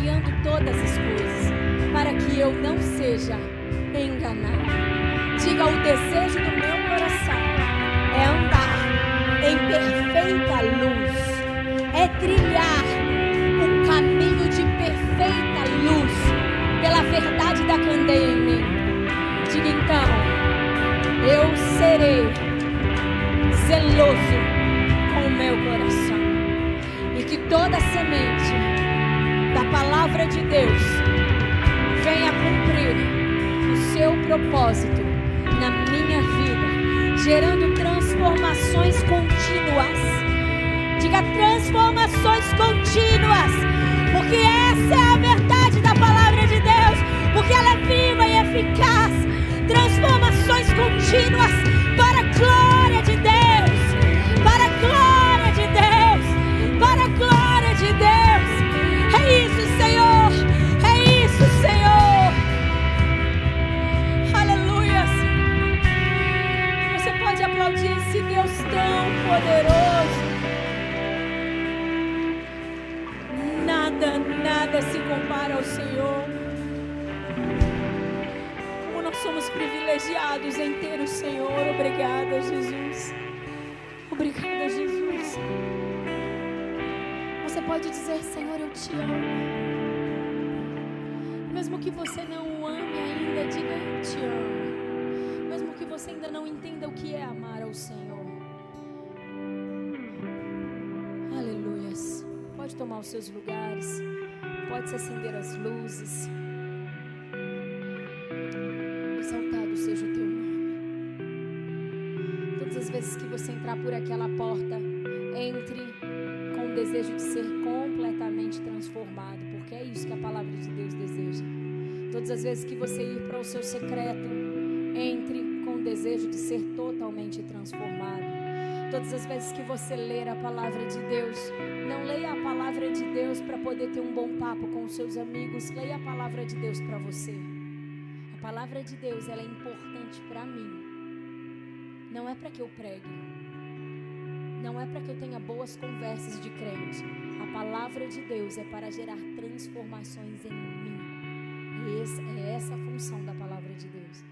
clareando todas as coisas, para que eu não seja enganado. Diga o desejo do meu coração é andar em perfeita luz, é trilhar um caminho de perfeita luz pela verdade da candeia em mim. Diga então, eu serei zeloso com o meu coração e que toda semente palavra de Deus venha cumprir o seu propósito na minha vida, gerando transformações contínuas. Diga transformações contínuas, porque essa é a verdade da palavra de Deus, porque ela é viva e eficaz. Transformações contínuas em ter o Senhor. Obrigada, Jesus. Obrigada, Jesus. Você pode dizer, Senhor, eu te amo. Mesmo que você não o ame ainda, diga eu te amo. Mesmo que você ainda não entenda o que é amar ao Senhor. Aleluias. Pode tomar os seus lugares. Pode se acender as luzes. Vezes que você entrar por aquela porta, entre com o desejo de ser completamente transformado, porque é isso que a palavra de Deus deseja. Todas as vezes que você ir para o seu secreto, entre com o desejo de ser totalmente transformado. Todas as vezes que você ler a palavra de Deus, não leia a palavra de Deus para poder ter um bom papo com os seus amigos, leia a palavra de Deus para você. A palavra de Deus ela é importante para mim. Não é para que eu pregue. Não é para que eu tenha boas conversas de crente. A palavra de Deus é para gerar transformações em mim, Essa, é essa a função da palavra de Deus.